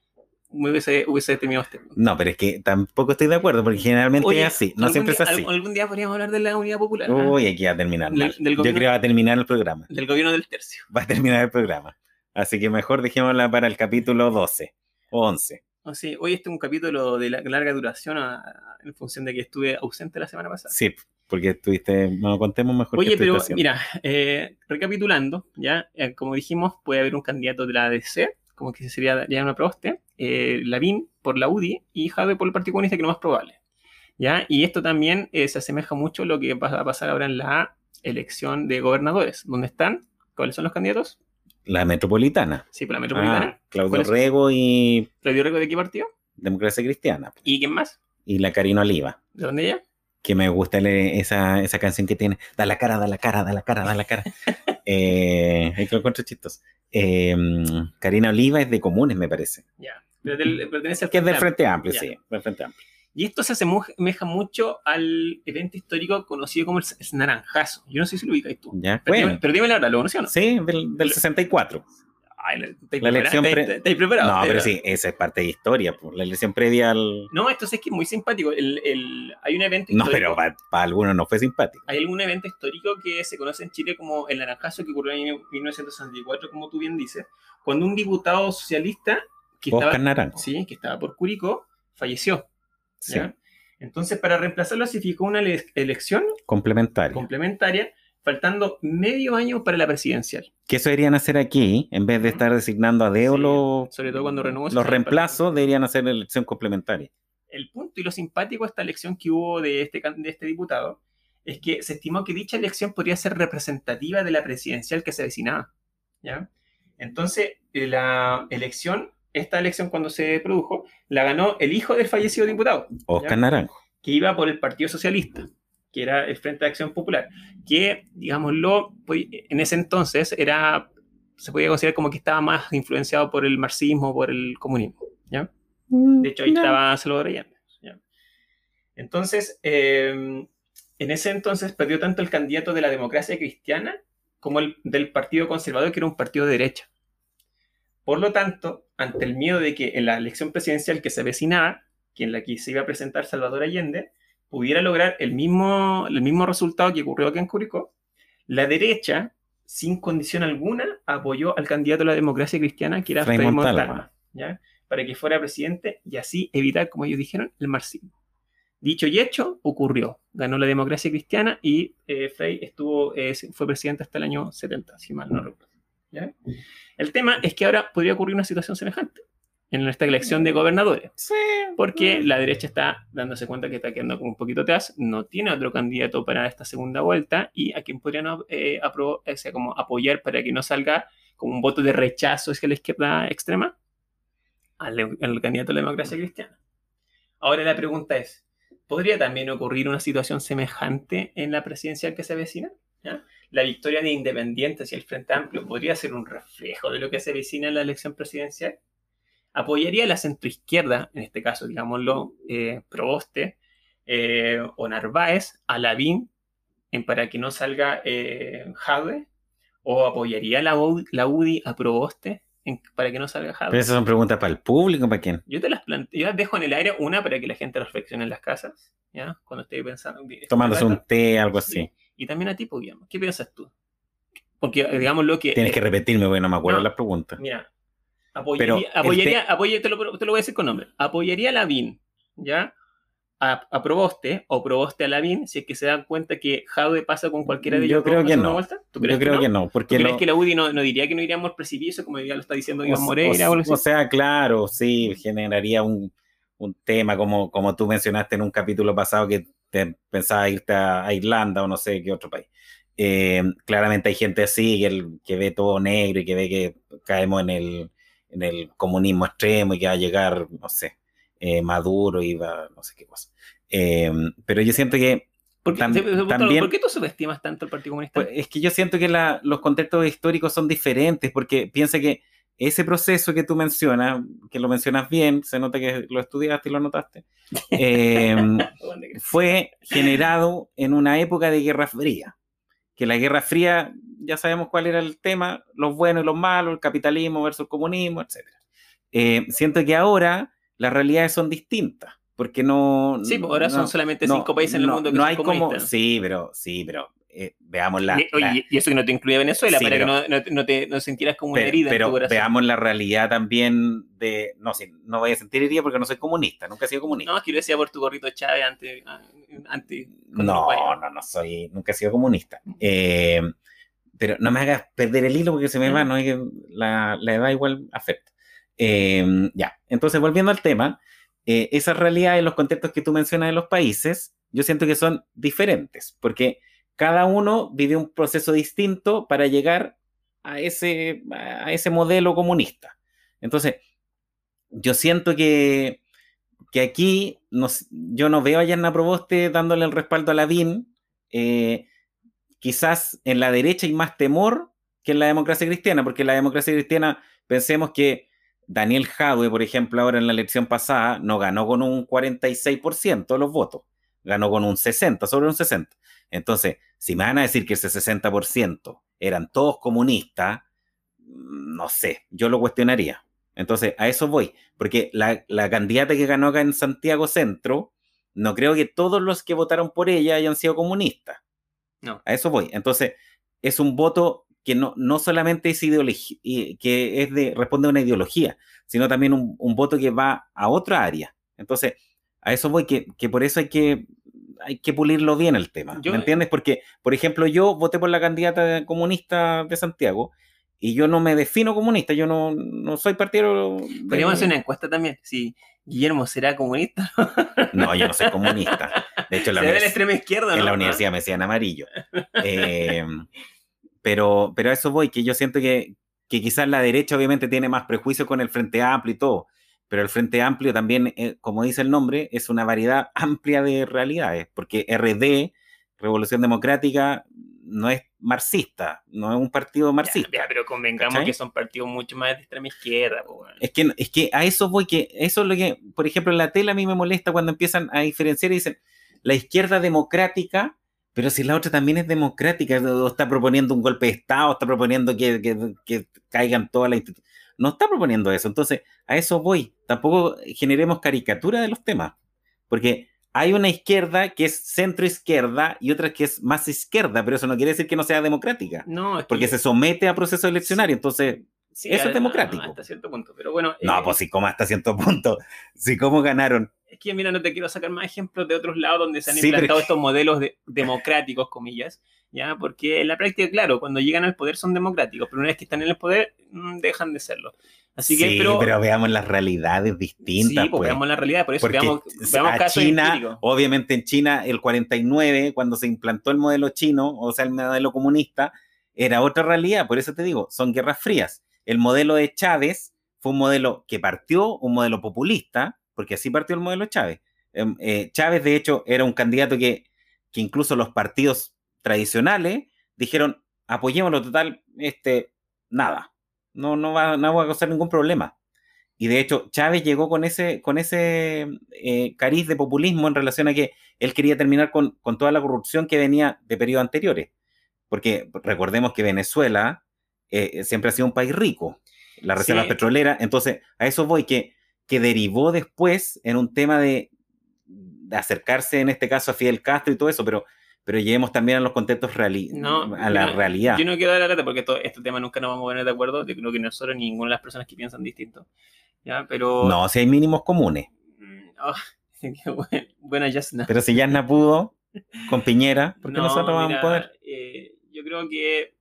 me hubiese, hubiese terminado este.
No, pero es que tampoco estoy de acuerdo, porque generalmente
Oye,
es así, no siempre
día-
es así.
algún- día podríamos hablar de la unidad popular. ¿ah?
Uy, aquí va a terminar
Del- del
Yo
gobierno-
creo que va a terminar el programa.
Del gobierno del tercio.
Va a terminar el programa. Así que mejor dejémosla para el capítulo 12 o 11.
O sea, hoy este es un capítulo de la- larga duración a- en función de que estuve ausente la semana pasada.
Sí, porque estuviste, no contemos mejor
Oye, pero
haciendo.
mira, eh, recapitulando, ya, eh, como dijimos, puede haber un candidato de la ADC, como que sería Diana Proboste, eh, Lavín por la UDI y Jade por el Partido Comunista, que es lo más probable. ¿ya? Y esto también eh, se asemeja mucho a lo que va a pasar ahora en la elección de gobernadores. ¿Dónde están? ¿Cuáles son los candidatos?
La metropolitana.
Sí, por la metropolitana.
Ah, Claudio. Rego y
¿Claudio Rego de qué partido?
Democracia Cristiana.
¿Y quién más?
Y la Karina Oliva.
¿De dónde ella?
Que me gusta esa, esa canción que tiene. Da la cara, da la cara, da la cara, da la cara. eh, que lo encuentro chistoso. Eh, Karina Oliva es de comunes, me parece.
Ya. Pero del- pertenece al
Que es del
Frente
Amplio,
Ya.
sí. Del Frente Amplio.
Y esto se asemeja mucho al evento histórico conocido como el, el Naranjazo. Yo no sé si lo ubicáis tú.
¿Ya?
Pero,
Bueno,
dime, pero dime la verdad, ¿lo conocí o no?
sí, del, del 64.
Ay, la- ¿estáis
La elección
preparado?
pre-
¿Estáis- estáis preparados?
No, pero
¿Estáis
sí, esa es parte de historia. pues, La elección previa al.
No, esto es que es muy simpático. El, el- hay un evento
No,
histórico.
pero para algunos no fue simpático.
Hay algún evento histórico que se conoce en Chile como el Naranjazo, que ocurrió en 1964, como tú bien dices, cuando un diputado socialista que
Oscar
estaba,
Naranjo.
sí, que estaba por Curicó falleció.
Sí,
¿ya? Entonces, para reemplazarlo, se fijó una ele- elección complementaria, faltando medio año para la presidencial.
que eso deberían hacer aquí, en vez de estar designando a dedo
Sí,
los,
sobre todo cuando
los reemplazos, deberían hacer elección complementaria.
El punto y lo simpático de esta elección que hubo de este, de este diputado es que se estimó que dicha elección podría ser representativa de la presidencial que se avecinaba. ¿ya? Entonces, eh, la elección, esta elección cuando se produjo, la ganó el hijo del fallecido diputado,
Oscar
¿Ya?
Naranjo.
que iba por el Partido Socialista, que era el Frente de Acción Popular, que, digámoslo, pues, en ese entonces era, se podía considerar como que estaba más influenciado por el marxismo, por el comunismo. ¿ya? De hecho, ahí estaba Salvador Allende. ¿ya? Entonces, eh, en ese entonces perdió tanto el candidato de la democracia cristiana como el del Partido Conservador, que era un partido de derecha. Por lo tanto, ante el miedo de que en la elección presidencial que se avecinaba, que en la que se iba a presentar Salvador Allende, pudiera lograr el mismo, el mismo resultado que ocurrió aquí en Curicó, la derecha, sin condición alguna, apoyó al candidato de la democracia cristiana, que era
Frei Montalva.
¿ya? para que fuera presidente y así evitar, como ellos dijeron, el marxismo. Dicho y hecho, ocurrió. Ganó la democracia cristiana y eh, Frei estuvo, eh, fue presidente hasta el año 70, si mal no recuerdo. ¿Ya? El tema es que ahora podría ocurrir una situación semejante en esta elección de gobernadores,
Sí.
porque la derecha está dándose cuenta que está quedando como un poquito atrás, no tiene otro candidato para esta segunda vuelta y a quien podrían eh, apro- o sea, como apoyar para que no salga como un voto de rechazo hacia la izquierda extrema al, al candidato de la democracia cristiana. Ahora la pregunta es, ¿podría también ocurrir una situación semejante en la presidencial que se avecina? ¿Ya? La victoria de independientes y el Frente Amplio podría ser un reflejo de lo que se avecina en la elección presidencial. Apoyaría a la centroizquierda, en este caso, digámoslo, eh, Proboste eh, o Narváez, a Lavín en, para que no salga eh, Jadwe, o apoyaría la, U- la UDI a Proboste en- para que no salga Jadwe.
Pero esas son preguntas para el público, ¿para quién?
Yo te las plante- yo las dejo en el aire, una para que la gente reflexione en las casas, ¿ya? Cuando esté pensando.
Tomándose un té, algo así.
Y también a ti, pues, Guillermo, ¿qué piensas tú? Porque, eh, digamos, lo que.
Tienes que repetirme, porque no me acuerdo
No.
las preguntas.
Mira, apoyaría, apoyaría, apoya- te, lo, te lo voy a decir con nombre. Apoyaría a Lavín, ¿ya? A, a Proboste, o Proboste a Lavín, si es que se dan cuenta que Jadwe pasa con cualquiera de
Yo
ellos.
creo
dos en
que no.
¿Tú
Yo
crees
creo
que
que
no?
no,
¿Tú
porque
crees
lo-
que la UDI no, no diría que no iríamos al precipicio, como ya lo está diciendo Iván Moreira?
o,
o
sea, claro, sí, generaría un, un tema como, como tú mencionaste en un capítulo pasado que te pensaba irte a, a Irlanda o no sé qué otro país. Eh, claramente hay gente así que, el- que ve todo negro y que ve que caemos en el, en el comunismo extremo y que va a llegar, no sé, eh, Maduro y va, no sé qué cosa. Eh, pero yo siento que
¿Por qué,
tam- también-
¿por qué tú subestimas tanto al Partido Comunista?
Pues, es que yo siento que la- los contextos históricos son diferentes, porque piensa que ese proceso que tú mencionas, que lo mencionas bien, se nota que lo estudiaste y lo notaste, eh, fue generado en una época de Guerra Fría. Que la Guerra Fría, ya sabemos cuál era el tema, los buenos y los malos, el capitalismo versus el comunismo, etc. eh, siento que ahora las realidades son distintas. Porque no.
Sí, pues ahora
no-
son solamente
no,
cinco países en el
no-
mundo que
no
son
hay como.
comunistas.
Sí, pero, sí, pero eh, veamos la.
Y- oye,
la-
y eso que no te incluye Venezuela,
Sí,
para
pero-
que no, no- no te no sintieras como una herida
pero
en tu corazón.
veamos la realidad también de. No sé, no voy a sentir herida porque no soy comunista, nunca he sido comunista.
No, es que yo decía por tu gorrito Chávez antes. antes con
No, no, no soy, nunca he sido comunista. Eh, pero no me hagas perder el hilo porque se me va, no hay que la, la edad igual afecta. Eh, ya, entonces volviendo al tema, eh, esas realidades, los contextos que tú mencionas de los países, yo siento que son diferentes, porque cada uno vive un proceso distinto para llegar a ese, a ese modelo comunista. Entonces, yo siento que, que aquí nos- yo no veo a Yanna Proboste dándole el respaldo a Lavín. Eh, quizás en la derecha hay más temor que en la democracia cristiana, porque en la democracia cristiana pensemos que Daniel Jadwe, por ejemplo, ahora en la elección pasada, no ganó con un 46% de los votos, ganó con un 60%, sobre un 60%. Entonces, si me van a decir que ese 60% eran todos comunistas, mm, no sé, yo lo cuestionaría. Entonces, a eso voy, porque la, la candidata que ganó acá en Santiago Centro, no creo que todos los que votaron por ella hayan sido comunistas.
No.
A eso voy. Entonces, es un voto que no, no solamente es ideología, que es de, responde a una ideología, sino también un, un voto que va a otra área. Entonces, a eso voy, que, que por eso hay que, hay que pulirlo bien el tema.
Yo-
¿Me entiendes? Porque, por ejemplo, yo voté por la candidata comunista de Santiago y yo no me defino comunista, yo no, no soy partidario. de-
Podríamos hacer una encuesta también. Si Guillermo será comunista.
No, yo no soy comunista. De hecho, en la,
Será de la
univers-
extrema izquierda,
en
¿no?
la universidad me decían amarillo. Eh, pero, pero a eso voy, que yo siento que, que quizás la derecha obviamente tiene más prejuicio con el Frente Amplio y todo, pero el Frente Amplio también, eh, como dice el nombre, es una variedad amplia de realidades, porque RD, Revolución Democrática, no es marxista, no es un partido marxista.
ya, pero convengamos
¿Cachai?
que son partidos mucho más de extrema izquierda. po.
Es que, es que a eso voy, que eso es lo que, por ejemplo, en la tele a mí me molesta cuando empiezan a diferenciar y dicen, la izquierda democrática, pero si la otra también es democrática, o está proponiendo un golpe de Estado, está proponiendo que, que- que caigan todas las instituciones. No está proponiendo eso. Entonces, a eso voy. Tampoco generemos caricatura de los temas, porque hay una izquierda que es centro izquierda y otra que es más izquierda, pero eso no quiere decir que no sea democrática,
No, es que-
porque se somete a procesos eleccionarios. Entonces,
sí,
eso es democrático.
Hasta cierto punto. Pero bueno,
no,
eh,
pues si como hasta cierto punto, si como ganaron.
es que mira, no te quiero sacar más ejemplos de otros lados donde se han
Sí,
implantado
que-
estos modelos de- democráticos, comillas, ¿ya? Porque en la práctica, claro, cuando llegan al poder son democráticos, pero una vez que están en el poder, mm, dejan de serlo. Así que,
sí,
pero,
pero, veamos las realidades distintas.
sí, pues,
pues.
veamos la realidad, por eso
Porque
veamos, veamos
a
casos
China,
empíricos.
obviamente en China, el 49, cuando se implantó el modelo chino, o sea, el modelo comunista, era otra realidad. Por eso te digo, son guerras frías. El modelo de Chávez fue un modelo que partió, un modelo populista, porque así partió el modelo de Chávez. Em, eh, Chávez, de hecho, era un candidato que, incluso los partidos tradicionales dijeron, apoyémoslo total, este, nada, no, no va a causar ningún problema. Y de hecho, Chávez llegó con ese, con ese eh, cariz de populismo en relación a que él quería terminar con, con toda la corrupción que venía de periodos anteriores. Porque recordemos que Venezuela eh, siempre ha sido un país rico, la reserva
Sí.
petrolera. Entonces, a eso voy, que, que derivó después en un tema de, de acercarse, en este caso, a Fidel Castro y todo eso, pero, pero lleguemos también a los contextos reali
No,
a la
yo no-
realidad.
Yo no quiero dar la lata porque esto- este tema nunca nos vamos a poner de acuerdo. Yo creo que nosotros ni ninguna de las personas que piensan distinto. ¿Ya? Pero.
No, si hay mínimos comunes.
Mm, oh, qué buen- buena Yasna.
Pero si Yasna pudo con Piñera, ¿por qué
No,
nosotros vamos
mira,
a poder?
eh, yo creo que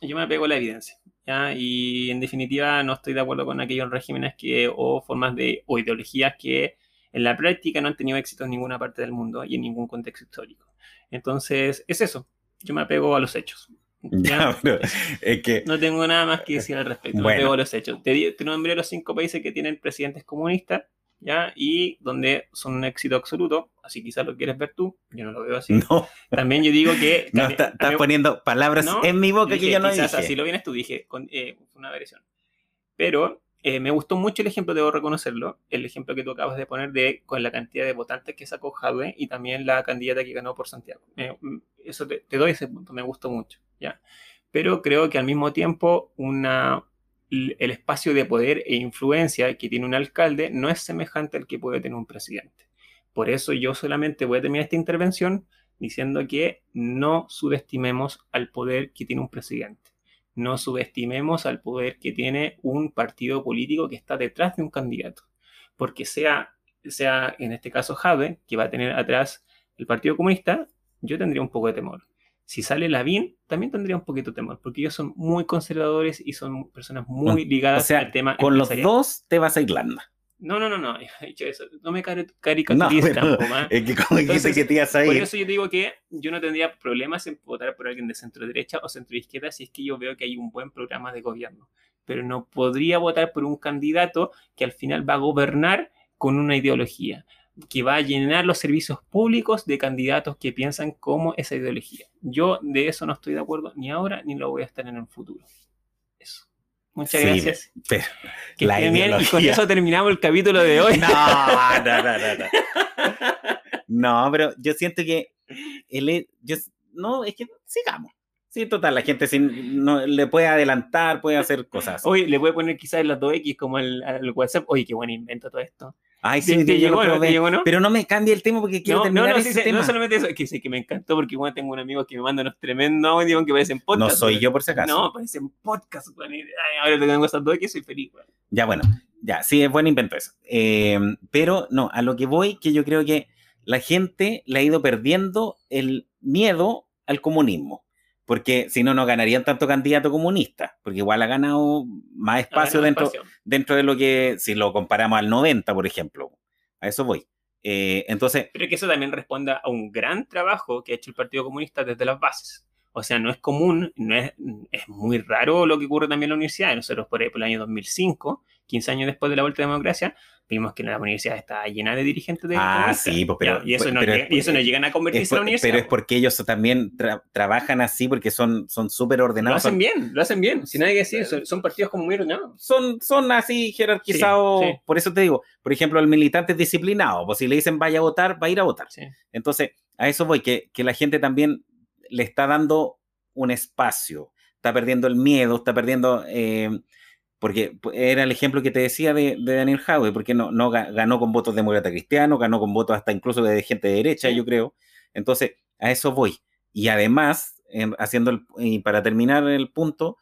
yo me apego a la evidencia. ¿ya? Y en definitiva no estoy de acuerdo con aquellos regímenes que, o formas de, o ideologías que en la práctica no han tenido éxito en ninguna parte del mundo y en ningún contexto histórico. Entonces, es eso. Yo me apego a los hechos.
Ya, pero es que
No tengo nada más que decir al respecto.
Bueno.
Me apego a los hechos. Te, te nombré los cinco países que tienen presidentes comunistas, ¿ya? Y donde son un éxito absoluto. Así quizás lo quieres ver tú. Yo no lo veo así.
no,
También yo digo que...
no está- estás
también-
poniendo palabras
No,
en mi boca que
dije,
yo no
quizás
dije.
así lo vienes tú, dije, con, eh, una versión. Pero eh, me gustó mucho el ejemplo, debo reconocerlo, el ejemplo que tú acabas de poner de con la cantidad de votantes que sacó Jadwe y también la candidata que ganó por Santiago. Eh, eso te, te doy ese punto, me gustó mucho, ¿ya? Pero creo que al mismo tiempo una, el espacio de poder e influencia que tiene un alcalde no es semejante al que puede tener un presidente. Por eso yo solamente voy a terminar esta intervención diciendo que no subestimemos al poder que tiene un presidente. No subestimemos al poder que tiene un partido político que está detrás de un candidato. Porque sea, sea en este caso Jade, que va a tener atrás el Partido Comunista, yo tendría un poco de temor. Si sale Lavín, también tendría un poquito de temor, porque ellos son muy conservadores y son personas muy ligadas al tema.
Con los dos te vas a Irlanda.
No, no, no, no, eso. No me caricaturices no, tampoco,
Es que como Entonces, que te ibas a ir.
Por eso yo digo que yo no tendría problemas en votar por alguien de centro derecha o centro izquierda si es que yo veo que hay un buen programa de gobierno. Pero no podría votar por un candidato que al final va a gobernar con una ideología que va a llenar los servicios públicos de candidatos que piensan como esa ideología. Yo de eso no estoy de acuerdo ni ahora ni lo voy a estar en el futuro. Eso. Muchas gracias.
Pero,
que bien, y con eso terminamos el capítulo de hoy.
No, no, no, no. No, no pero yo siento que él, yo, no, es que sigamos. Sí, total, la gente sin, no, le puede adelantar, puede hacer cosas.
Oye, le puede poner quizás las 2X como el, el WhatsApp. Oye, qué buen invento todo esto.
Ay, sí, te llegó, ¿no? ¿Te llegó, ¿no? Pero no me cambie el tema porque quiero terminar
no, no,
ese
sí,
tema.
No solamente eso, es que, sí, que me encantó porque igual tengo un amigo que me manda unos tremendos audios que parecen podcast.
No soy yo por si acaso.
No, parecen podcast. Ay, ahora tengo esas dos que soy feliz. Bueno.
Ya, bueno, ya, sí, es buen invento eso. Eh, pero no, a lo que voy, que yo creo que la gente le ha ido perdiendo el miedo al comunismo porque si no, no ganarían tanto candidato comunista, porque igual ha ganado más espacio, dentro, espacio. dentro de lo que, si lo comparamos al 90, por ejemplo. A eso voy. Eh, entonces...
Pero que eso también responda a un gran trabajo que ha hecho el Partido Comunista desde las bases. O sea, no es común, no es, es muy raro lo que ocurre también en la universidad. Nosotros por, por el año 2005, 15 años después de la vuelta de la democracia, vimos que la universidad está llena de dirigentes de
Ah, sí, pues, pero,
y, eso no,
pero,
y eso no llegan a convertirse
por,
en la universidad.
Pero es porque ellos también tra trabajan así, porque son súper ordenados.
Lo hacen bien, lo hacen bien. Si nadie que decir, son, son, partidos como muy ordenados.
Son, son así jerarquizados. Sí, sí. Por eso te digo, por ejemplo, el militante es disciplinado. Pues si le dicen vaya a votar, va a ir a votar.
Sí.
Entonces, a eso voy, que, que la gente también le está dando un espacio, está perdiendo el miedo, está perdiendo... Eh, porque era el ejemplo que te decía de, de Daniel Howe, porque no, no ganó con votos demócrata cristiano, ganó con votos hasta incluso de gente de derecha, sí. yo creo. Entonces, a eso voy. Y además, eh, haciendo el, y para terminar el punto,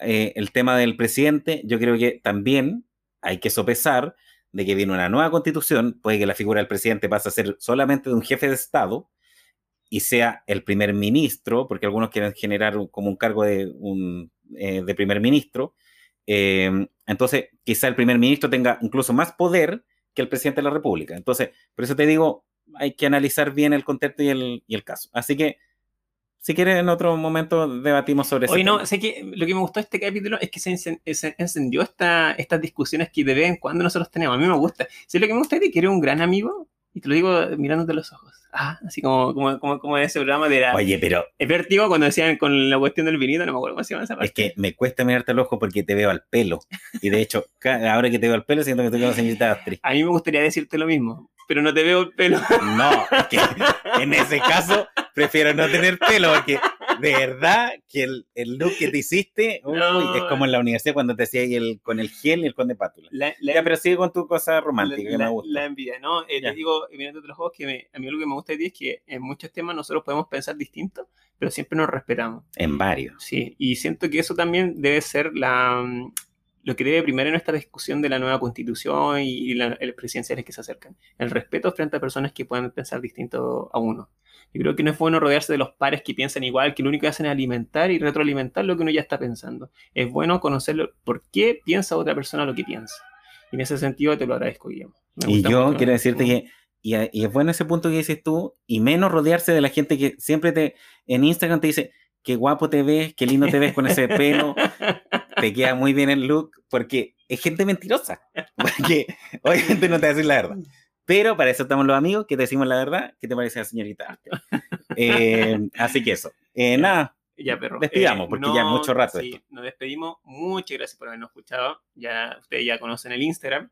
eh, el tema del presidente, yo creo que también hay que sopesar de que viene una nueva constitución, puede que la figura del presidente pase a ser solamente de un jefe de Estado y sea el primer ministro, porque algunos quieren generar como un cargo de, un, eh, de primer ministro, eh, entonces, quizá el primer ministro tenga incluso más poder que el presidente de la República. Entonces, por eso te digo, hay que analizar bien el contexto y el, y el caso. Así que, si quieres, en otro momento debatimos sobre eso.
Hoy no, sé que lo que me gustó de este capítulo es que se, se encendió esta, estas discusiones que de vez en cuando nosotros tenemos. A mí me gusta. Si lo que me gusta es que eres un gran amigo, y te lo digo mirándote los ojos. Ah, así como, como, como, como ese programa de la...
Oye, pero...
Es vértigo cuando decían con la cuestión del vinito, no me acuerdo cómo se llama esa parte.
Es que me cuesta mirarte al ojo porque te veo al pelo. Y de hecho, ahora que te veo al pelo, siento que estoy con la señorita Astrid.
A mí me gustaría decirte lo mismo, pero no te veo el pelo.
No, es que en ese caso prefiero no tener pelo porque de verdad que el, el look que te hiciste uy, no. es como en la universidad cuando te hacía el, con el gel y el con de pátula.
La, la,
ya, pero sigue con tu cosa romántica
la,
que me gusta.
La envidia, ¿no? Eh, te digo, mirando otros juegos, que me, a mí lo que me gusta de ti es que en muchos temas nosotros podemos pensar distinto, pero siempre nos respetamos.
En varios.
Sí, y siento que eso también debe ser la, lo que debe primero en esta discusión de la nueva constitución y las presidenciales que se acercan. El respeto frente a personas que puedan pensar distinto a uno. Yo creo que no es bueno rodearse de los pares que piensan igual, que lo único que hacen es alimentar y retroalimentar lo que uno ya está pensando. Es bueno conocer por qué piensa otra persona lo que piensa. Y en ese sentido te lo agradezco, Guillermo.
Y yo mucho. quiero decirte que, y, y, es bueno ese punto que dices tú, y menos rodearse de la gente que siempre te, en Instagram te dice, qué guapo te ves, qué lindo te ves con ese pelo, te queda muy bien el look, porque es gente mentirosa. Porque obviamente no te va a decir la verdad. Pero para eso estamos los amigos, que te decimos la verdad. ¿Qué te parece la señorita? Eh, así que eso. Eh, nada.
Ya, perro.
Despidamos, porque
no,
ya mucho rato
sí,
esto.
Nos despedimos. Muchas gracias por habernos escuchado. Ya ustedes ya conocen el Instagram.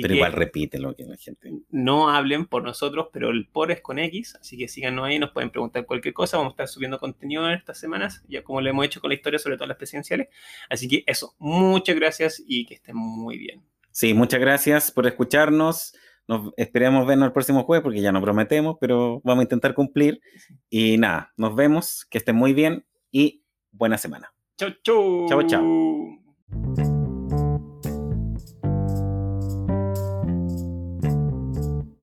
Pero igual repite lo que la gente.
No hablen por nosotros, pero el por es con X, así que síganos ahí, nos pueden preguntar cualquier cosa. Vamos a estar subiendo contenido en estas semanas, ya como lo hemos hecho con la historia, sobre todo las presidenciales. Así que eso, muchas gracias y que estén muy bien.
Sí, muchas gracias por escucharnos. Nos esperemos vernos el próximo jueves porque ya no prometemos, pero vamos a intentar cumplir. Y nada, nos vemos, que estén muy bien y buena semana.
Chau, chau.
Chau, chau.